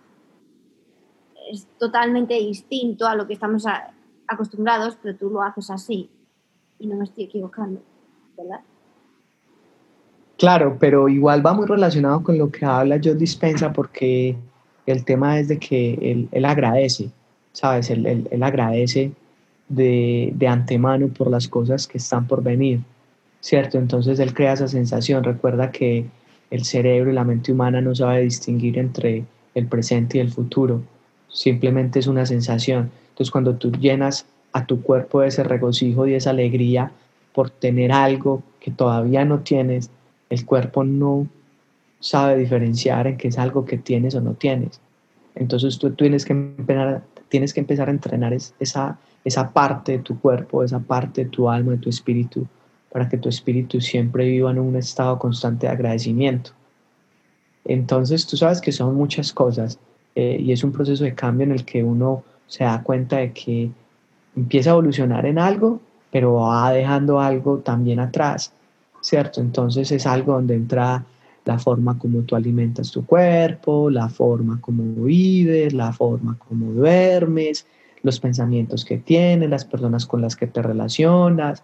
A: es totalmente distinto a lo que estamos acostumbrados, pero tú lo haces así y no me estoy equivocando, ¿verdad?
B: Claro, pero igual va muy relacionado con lo que habla Joe Dispensa porque el tema es de que él, agradece, ¿sabes? Él, agradece de, de, antemano por las cosas que están por venir, ¿cierto? Entonces él crea esa sensación, recuerda que el cerebro y la mente humana no sabe distinguir entre el presente y el futuro, simplemente es una sensación. Entonces cuando tú llenas a tu cuerpo de ese regocijo y esa alegría por tener algo que todavía no tienes, el cuerpo no sabe diferenciar en qué es algo que tienes o no tienes. Entonces tú, tienes, que empezar, tienes que empezar a entrenar esa, esa parte de tu cuerpo, esa parte de tu alma, de tu espíritu, para que tu espíritu siempre viva en un estado constante de agradecimiento. Entonces tú sabes que son muchas cosas eh, y es un proceso de cambio en el que uno se da cuenta de que empieza a evolucionar en algo, pero va dejando algo también atrás ¿cierto? Entonces es algo donde entra la forma como tú alimentas tu cuerpo, la forma como vives, la forma como duermes, los pensamientos que tienes, las personas con las que te relacionas,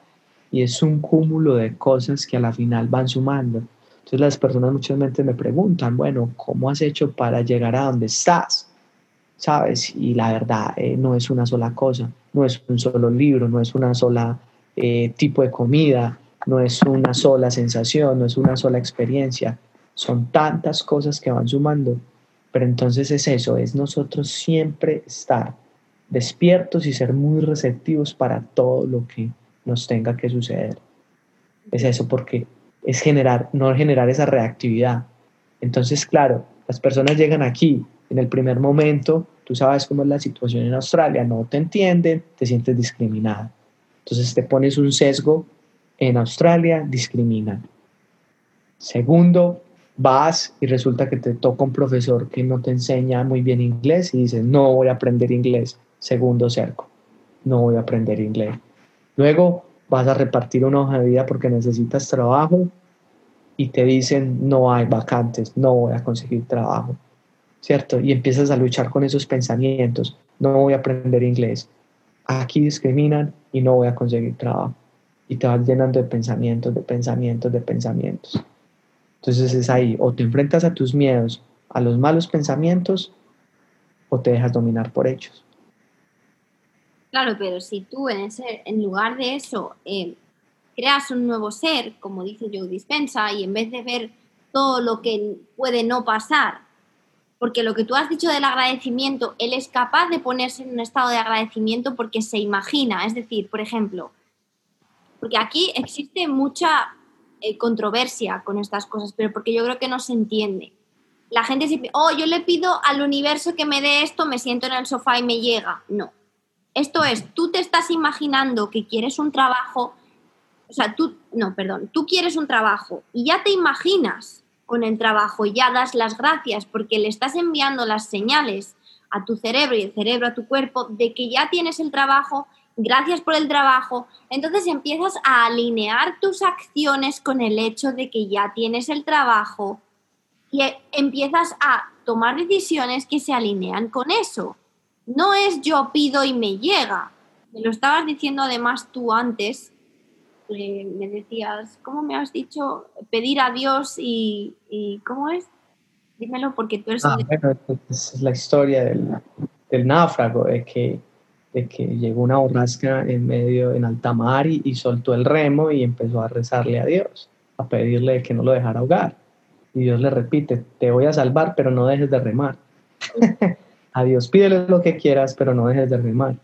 B: y es un cúmulo de cosas que a la final van sumando. Entonces las personas muchas veces me preguntan, bueno, ¿cómo has hecho para llegar a donde estás? ¿Sabes? Y la verdad eh, no es una sola cosa, no es un solo libro, no es una sola eh, tipo de comida, no es una sola sensación, no es una sola experiencia, son tantas cosas que van sumando, pero entonces es eso, es nosotros siempre estar despiertos y ser muy receptivos para todo lo que nos tenga que suceder. Es eso, porque es generar, no generar esa reactividad. Entonces, claro, las personas llegan aquí en el primer momento, tú sabes cómo es la situación en Australia, no te entienden, te sientes discriminada. Entonces te pones un sesgo en Australia, discriminan. Segundo, vas y resulta que te toca un profesor que no te enseña muy bien inglés y dices, no voy a aprender inglés. Segundo cerco, no voy a aprender inglés. Luego vas a repartir una hoja de vida porque necesitas trabajo y te dicen no hay vacantes, no voy a conseguir trabajo, ¿cierto? Y empiezas a luchar con esos pensamientos, no voy a aprender inglés, aquí discriminan y no voy a conseguir trabajo. Y te vas llenando de pensamientos, de pensamientos, de pensamientos. Entonces es ahí, o te enfrentas a tus miedos, a los malos pensamientos, o te dejas dominar por ellos.
A: Claro, pero si tú en, lugar de eso eh, creas un nuevo ser, como dice Joe Dispensa, y en vez de ver todo lo que puede no pasar, porque lo que tú has dicho del agradecimiento, él es capaz de ponerse en un estado de agradecimiento porque se imagina, es decir, por ejemplo, porque aquí existe mucha eh, controversia con estas cosas, pero porque yo creo que no se entiende. La gente dice, oh, yo le pido al universo que me dé esto, me siento en el sofá y me llega. No, esto es, tú te estás imaginando que quieres un trabajo, o sea, tú, no, perdón, tú quieres un trabajo y ya te imaginas con el trabajo, ya das las gracias porque le estás enviando las señales a tu cerebro y el cerebro a tu cuerpo de que ya tienes el trabajo, gracias por el trabajo, entonces empiezas a alinear tus acciones con el hecho de que ya tienes el trabajo y empiezas a tomar decisiones que se alinean con eso. No es yo pido y me llega. Me lo estabas diciendo además tú antes. me decías, ¿cómo me has dicho? Pedir a Dios y, ¿cómo es? Dímelo porque tú eres...
B: Ah, bueno, es la historia del, náufrago, de que, de que llegó una borrasca en medio, en alta mar y, y soltó el remo y empezó a rezarle a Dios, a pedirle que no lo dejara ahogar. Y Dios le repite, te voy a salvar, pero no dejes de remar. <laughs> a Dios pídele lo que quieras, pero no dejes de remar.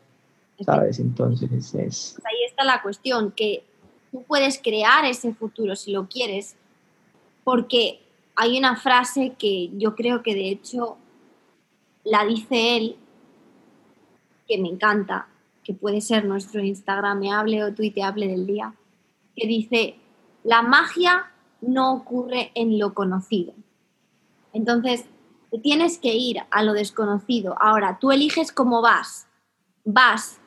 B: ¿Sabes? Entonces es...
A: Pues ahí está la cuestión, que tú puedes crear ese futuro si lo quieres, porque hay una frase que yo creo que de hecho la dice él, que me encanta, que puede ser nuestro Instagramable o tuiteable del día, que dice, la magia no ocurre en lo conocido. Entonces, tienes que ir a lo desconocido. Ahora, tú eliges cómo vas. ¿Vas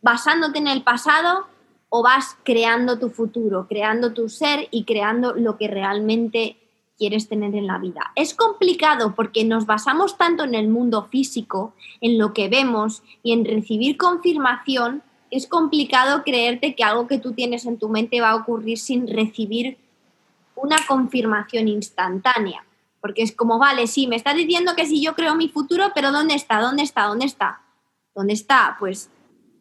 A: basándote en el pasado o vas creando tu futuro, creando tu ser y creando lo que realmente quieres tener en la vida? Es complicado porque nos basamos tanto en el mundo físico, en lo que vemos y en recibir confirmación. Es complicado creerte que algo que tú tienes en tu mente va a ocurrir sin recibir una confirmación instantánea. Porque es como, vale, sí, me estás diciendo que si yo creo mi futuro, pero ¿dónde está? ¿Dónde está? ¿Dónde está? ¿Dónde está? Pues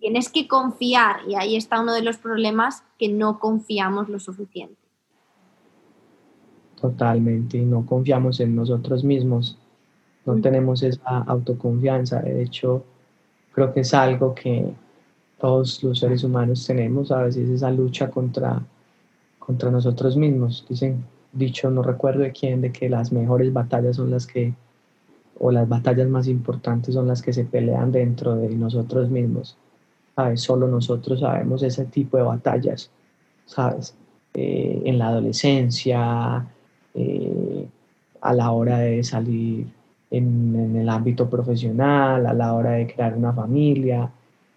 A: tienes que confiar y ahí está uno de los problemas que no confiamos lo suficiente.
B: Totalmente, y no confiamos en nosotros mismos, no mm. tenemos esa autoconfianza. De hecho, creo que es algo que todos los seres humanos tenemos, a veces esa lucha contra, contra nosotros mismos. Dicen dicho, no recuerdo de quién, de que las mejores batallas son las que, o las batallas más importantes son las que se pelean dentro de nosotros mismos. ¿Sabes? Solo nosotros sabemos ese tipo de batallas, ¿sabes? Eh, en la adolescencia, eh, a la hora de salir en, el ámbito profesional, a la hora de crear una familia,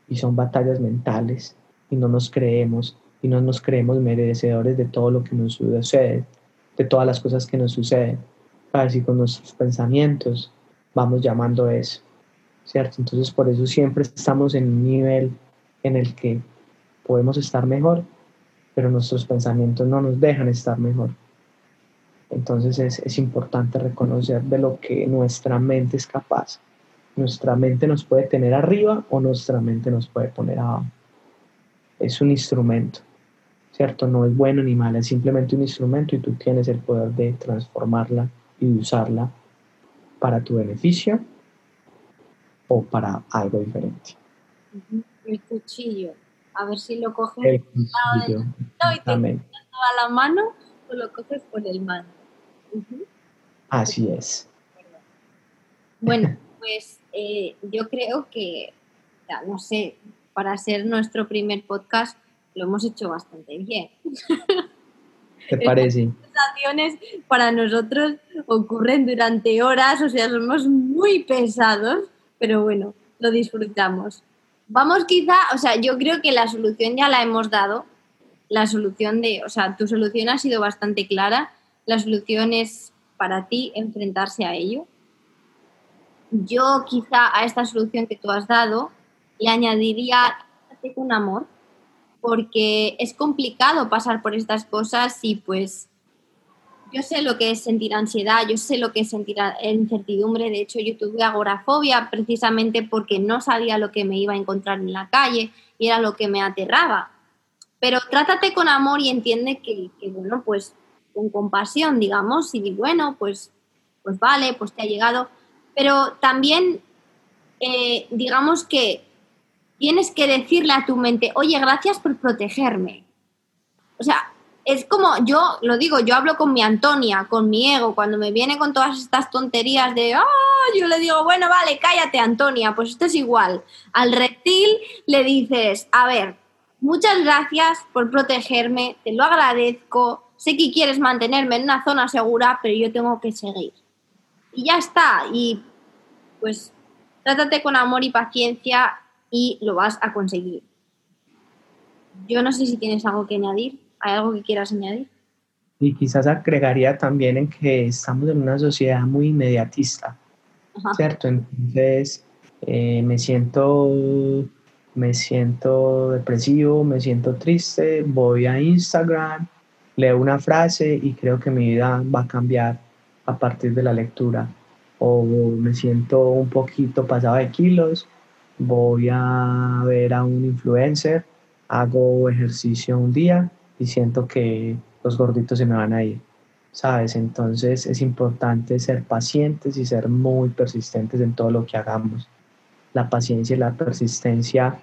B: y son batallas mentales y no nos creemos y no nos creemos merecedores de todo lo que nos sucede, de todas las cosas que nos suceden. ¿Sabes? Y con nuestros pensamientos vamos llamando eso, ¿cierto? Entonces por eso siempre estamos en un nivel en el que podemos estar mejor, pero nuestros pensamientos no nos dejan estar mejor. Entonces es, es importante reconocer de lo que nuestra mente es capaz. Nuestra mente nos puede tener arriba o nuestra mente nos puede poner abajo. Es un instrumento, ¿cierto? No es bueno ni malo, es simplemente un instrumento y tú tienes el poder de transformarla y usarla para tu beneficio o para algo diferente.
A: El cuchillo, a ver si lo coges el cuchillo, y te a la mano o lo coges por el mano.
B: Así es.
A: Bueno, <laughs> pues eh, yo creo que, no sé, para ser nuestro primer podcast lo hemos hecho bastante bien. <laughs>
B: ¿Te parece?
A: Las para nosotros ocurren durante horas, o sea, somos muy pesados, pero bueno, lo disfrutamos. Vamos quizá, o sea, yo creo que la solución ya la hemos dado. La solución de, o sea, tu solución ha sido bastante clara. La solución es para ti enfrentarse a ello. Yo quizá a esta solución que tú has dado le añadiría un amor, porque es complicado pasar por estas cosas y pues yo sé lo que es sentir ansiedad, yo sé lo que es sentir incertidumbre, de hecho yo tuve agorafobia precisamente porque no sabía lo que me iba a encontrar en la calle y era lo que me aterraba. Pero trátate con amor y entiende que, bueno, pues con compasión, digamos, y bueno, pues, pues vale, pues te ha llegado, pero también eh, digamos que tienes que decirle a tu mente, oye, gracias por protegerme. O sea, es como yo lo digo, yo hablo con mi Antonia, con mi ego, cuando me viene con todas estas tonterías de, ah, yo le digo, bueno, vale, cállate, Antonia, pues esto es igual. Al reptil le dices, a ver, muchas gracias por protegerme, te lo agradezco, sé que quieres mantenerme en una zona segura, pero yo tengo que seguir. Y ya está, y pues trátate con amor y paciencia y lo vas a conseguir. Yo no sé si tienes algo que añadir, ¿hay algo que quieras añadir?
B: Y quizás agregaría también en que estamos en una sociedad muy inmediatista, ¿cierto? Entonces eh, me siento me siento depresivo, me siento triste, voy a Instagram, leo una frase y creo que mi vida va a cambiar a partir de la lectura. O me siento un poquito pasado de kilos, voy a ver a un influencer, hago ejercicio un día y siento que los gorditos se me van a ir, ¿sabes? Entonces es importante ser pacientes y ser muy persistentes en todo lo que hagamos. La paciencia y la persistencia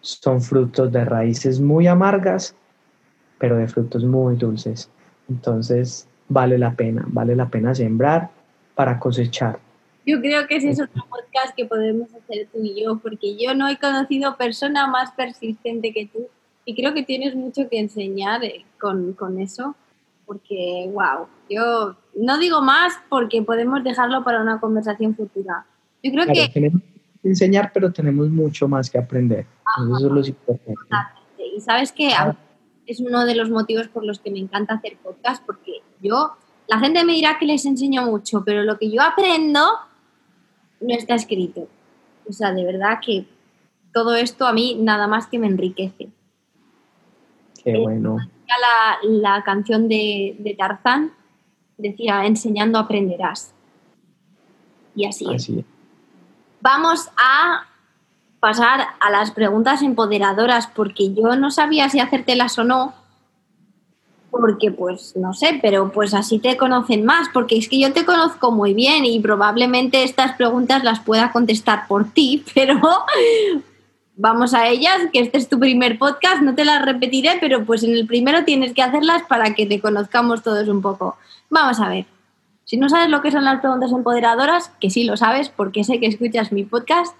B: son frutos de raíces muy amargas, pero de frutos muy dulces. Entonces vale la pena, vale la pena sembrar para cosechar.
A: Yo creo que ese es otro podcast que podemos hacer tú y yo, porque yo no he conocido persona más persistente que tú y creo que tienes mucho que enseñar eh, con, con eso, porque, wow, yo no digo más porque podemos dejarlo para una conversación futura. Yo creo que...
B: Tenemos que enseñar, pero tenemos mucho más que aprender. eso es lo importante.
A: Y sabes que es uno de los motivos por los que me encanta hacer podcast, porque yo, la gente me dirá que les enseño mucho, pero lo que yo aprendo no está escrito. O sea, de verdad que todo esto a mí nada más que me enriquece.
B: Qué eh, bueno.
A: La, la canción de, de, Tarzán decía, enseñando aprenderás. Y así, así es. Vamos a pasar a las preguntas empoderadoras, porque yo no sabía si hacértelas o no, porque pues no sé, pero pues así te conocen más, porque es que yo te conozco muy bien y probablemente estas preguntas las pueda contestar por ti, <laughs> pero vamos a ellas, que este es tu primer podcast, no te las repetiré, pero pues en el primero tienes que hacerlas para que te conozcamos todos un poco. Vamos a ver, si no sabes lo que son las preguntas empoderadoras, que sí lo sabes porque sé que escuchas mi podcast,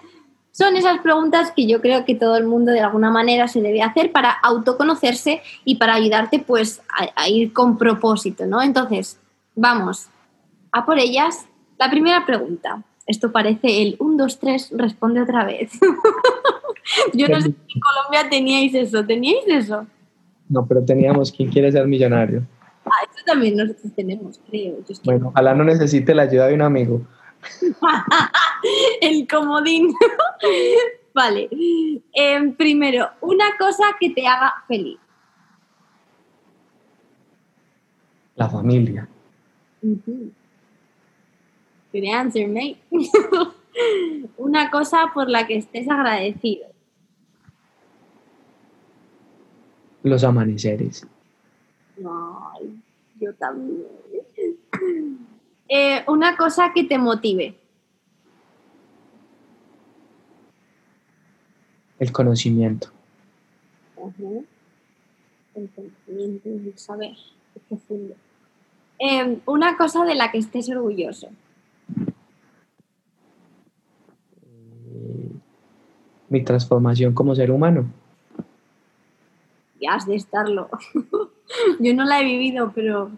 A: son esas preguntas que yo creo que todo el mundo de alguna manera se debe hacer para autoconocerse y para ayudarte pues a, ir con propósito, ¿no? Entonces, vamos a por ellas. La primera pregunta. Esto parece el 1, 2, 3, responde otra vez. <laughs> yo no sé si en Colombia teníais eso. ¿Teníais eso?
B: No, pero teníamos ¿Quién quiere ser millonario?
A: Ah, eso también nosotros tenemos, creo.
B: Bueno, ojalá no necesite la ayuda de un amigo. <laughs>
A: El comodín. <laughs> vale. Em, primero, una cosa que te haga feliz.
B: La familia.
A: Good answer, mate. <laughs> una cosa por la que estés agradecido.
B: Los amaneceres.
A: Ay, yo también. Eh, una cosa que te motive.
B: El conocimiento.
A: El conocimiento, el saber, es profundo. Eh, una cosa de la que estés orgulloso.
B: Eh, mi transformación como ser humano.
A: Ya has de estarlo. <laughs> Yo no la he vivido, pero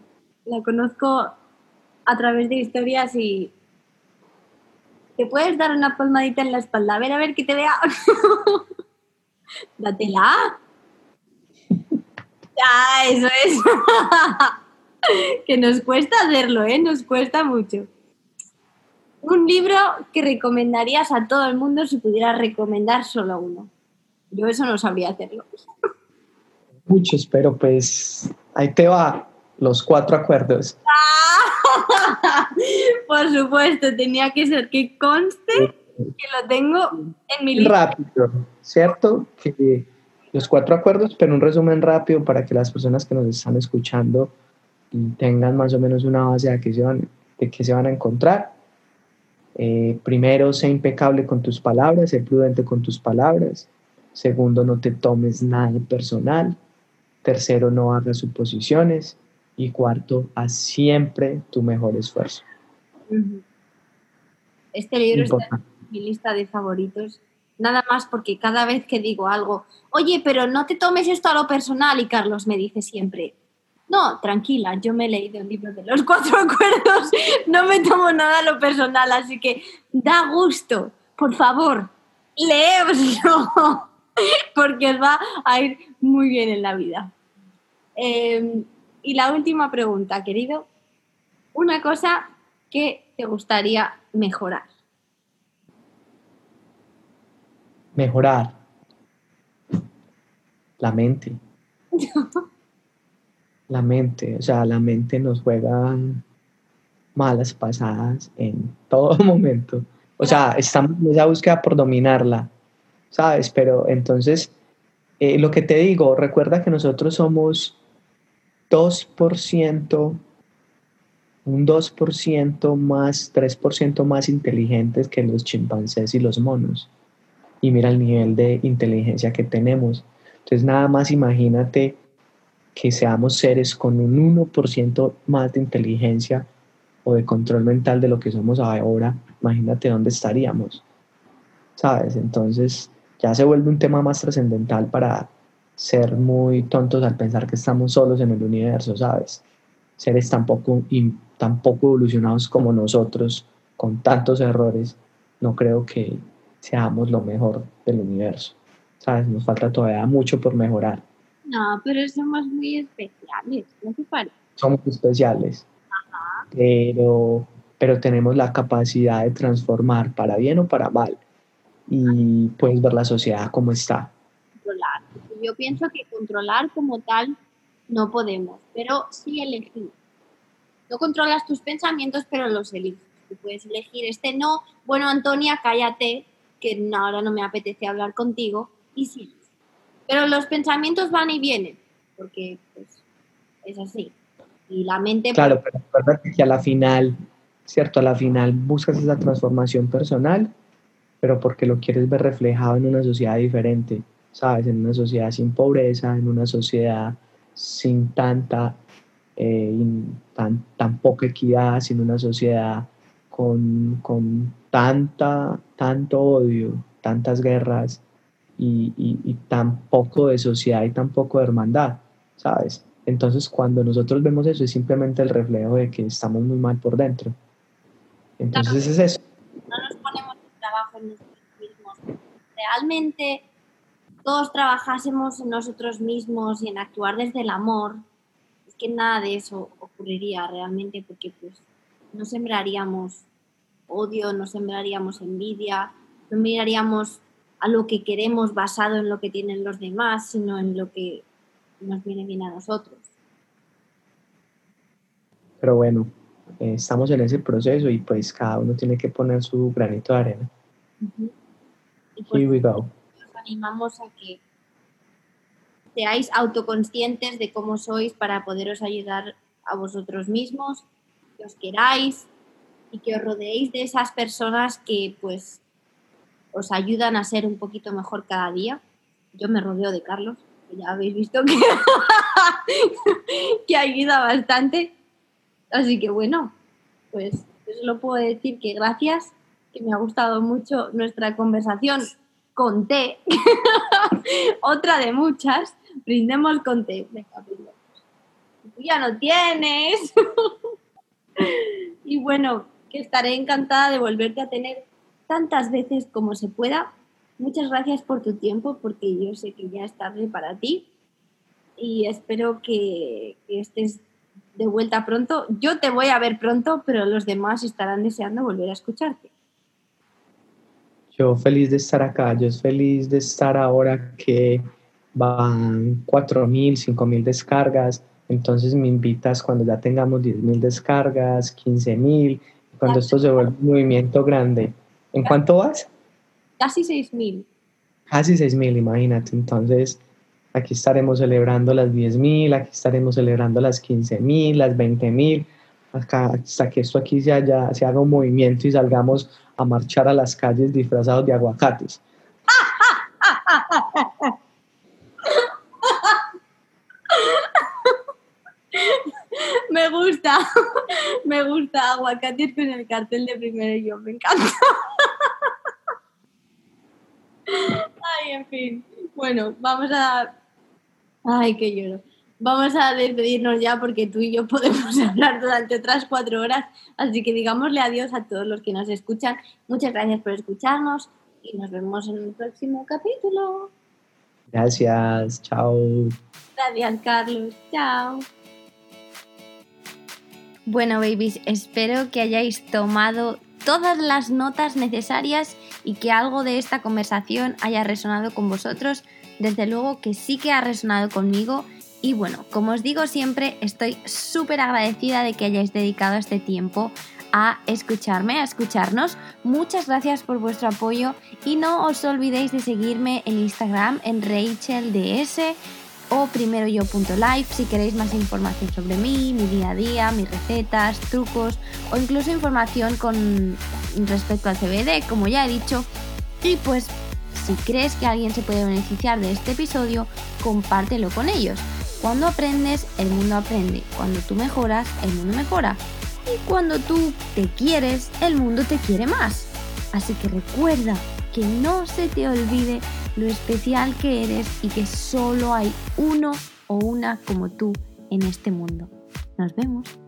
A: la conozco a través de historias y te puedes dar una palmadita en la espalda. A ver, a ver, que te vea. <laughs> Datela. Ya, eso es. <laughs> que nos cuesta hacerlo, ¿eh? Nos cuesta mucho. Un libro que recomendarías a todo el mundo si pudieras recomendar solo uno. Yo eso no sabría hacerlo.
B: Muchos, pero pues ahí te va los cuatro acuerdos. <laughs>
A: Por supuesto, tenía que ser que conste que lo tengo en mi
B: lista. Rápido, ¿cierto? Que los cuatro acuerdos, pero un resumen rápido para que las personas que nos están escuchando tengan más o menos una base de qué se van, de qué se van a encontrar. Eh, primero, sé impecable con tus palabras, sé prudente con tus palabras. Segundo, no te tomes nada personal. Tercero, no hagas suposiciones. Y cuarto, haz siempre tu mejor esfuerzo.
A: Este libro está en mi lista de favoritos. Nada más porque cada vez que digo algo, oye, pero no te tomes esto a lo personal, y Carlos me dice siempre, no, tranquila, yo me he leído el libro de los <laughs> cuatro acuerdos, no me tomo nada a lo personal, así que da gusto, por favor, leéoslo, <laughs> porque os va a ir muy bien en la vida. Em, y la última pregunta, querido. Una cosa que te gustaría mejorar.
B: Mejorar. La mente. <laughs> la mente, o sea, la mente nos juega malas pasadas en todo <laughs> momento. O sea, estamos en esa búsqueda por dominarla, ¿sabes? Pero entonces, eh, lo que te digo, recuerda que nosotros somos 2%, un 2% más, 3% más inteligentes que los chimpancés y los monos. Y mira el nivel de inteligencia que tenemos. Entonces nada más imagínate que seamos seres con un 1% más de inteligencia o de control mental de lo que somos ahora. Imagínate dónde estaríamos. ¿Sabes? Entonces ya se vuelve un tema más trascendental para ser muy tontos al pensar que estamos solos en el universo, ¿sabes? Seres tan poco, tan poco evolucionados como nosotros, con tantos errores, no creo que seamos lo mejor del universo, ¿sabes? Nos falta todavía mucho por mejorar.
A: No, pero somos muy especiales, ¿no te parece?
B: Somos especiales, Pero, pero tenemos la capacidad de transformar para bien o para mal. Y puedes ver la sociedad como está
A: yo pienso que controlar como tal no podemos, pero sí elegir. No controlas tus pensamientos, pero los eliges. Tú puedes elegir este no, bueno, Antonia, cállate, que ahora no me apetece hablar contigo, y sí. Pero los pensamientos van y vienen, porque pues, es así. Y la mente...
B: Claro, pero recuerda que a la final, ¿cierto? A la final buscas esa transformación personal, pero porque lo quieres ver reflejado en una sociedad diferente. ¿Sabes? En una sociedad sin pobreza, en una sociedad sin tanta, eh, tan, tan, poca equidad, sin una sociedad con, con tanta, tanto odio, tantas guerras y, y, tan poco de sociedad y tan poco de hermandad, ¿sabes? Entonces cuando nosotros vemos eso es simplemente el reflejo de que estamos muy mal por dentro. Entonces es eso.
A: No nos ponemos el trabajo en nosotros mismos. Realmente todos trabajásemos en nosotros mismos y en actuar desde el amor, es que nada de eso ocurriría realmente porque pues no sembraríamos odio, no sembraríamos envidia, no miraríamos a lo que queremos basado en lo que tienen los demás, sino en lo que nos viene bien a nosotros.
B: Pero bueno, eh, estamos en ese proceso y pues cada uno tiene que poner su granito de arena.
A: Here we go. Os animamos a que seáis autoconscientes de cómo sois para poderos ayudar a vosotros mismos, que os queráis y que os rodeéis de esas personas que pues os ayudan a ser un poquito mejor cada día. Yo me rodeo de Carlos, que ya habéis visto que, <laughs> que ayuda bastante. Así que bueno, pues solo puedo decir que gracias, que me ha gustado mucho nuestra conversación con té. <laughs> Otra de muchas. Brindemos con té. Venga, Tú ya no tienes. <laughs> y bueno, que estaré encantada de volverte a tener tantas veces como se pueda. Muchas gracias por tu tiempo, porque yo sé que ya es tarde para ti y espero que, estés de vuelta pronto. Yo te voy a ver pronto, pero los demás estarán deseando volver a escucharte.
B: Yo feliz de estar acá, yo es feliz de estar ahora que van 4.000, 5.000 descargas, entonces me invitas cuando ya tengamos 10.000 descargas, 15.000, cuando esto se vuelve un movimiento grande. ¿En cuánto vas?
A: Casi 6.000.
B: Casi 6.000, imagínate. Entonces, aquí estaremos celebrando las 10.000, aquí estaremos celebrando las 15.000, las 20.000, hasta que esto aquí se, haya, se haga un movimiento y salgamos a marchar a las calles disfrazados de aguacates. <laughs>
A: me gusta, <laughs> me gusta aguacates con el cartel de primero yo, me encanta. <laughs> Ay, en fin. Bueno, vamos a. Ay, qué lloro. Vamos a despedirnos ya porque tú y yo podemos <laughs> hablar durante otras cuatro horas. Así que digámosle adiós a todos los que nos escuchan. Muchas gracias por escucharnos y nos vemos en el próximo capítulo.
B: Gracias, chao.
A: Gracias, Carlos. Chao. Bueno, babies, espero que hayáis tomado todas las notas necesarias y que algo de esta conversación haya resonado con vosotros. Desde luego que sí que ha resonado conmigo. Y bueno, como os digo siempre, estoy súper agradecida de que hayáis dedicado este tiempo a escucharme, a escucharnos. Muchas gracias por vuestro apoyo y no os olvidéis de seguirme en Instagram en RachelDS o primero yo.live si queréis más información sobre mí, mi día a día, mis recetas, trucos o incluso información con respecto al CBD, como ya he dicho. Y pues si crees que alguien se puede beneficiar de este episodio, compártelo con ellos. Cuando aprendes, el mundo aprende. Cuando tú mejoras, el mundo mejora. Y cuando tú te quieres, el mundo te quiere más. Así que recuerda que no se te olvide lo especial que eres y que solo hay uno o una como tú en este mundo. Nos vemos.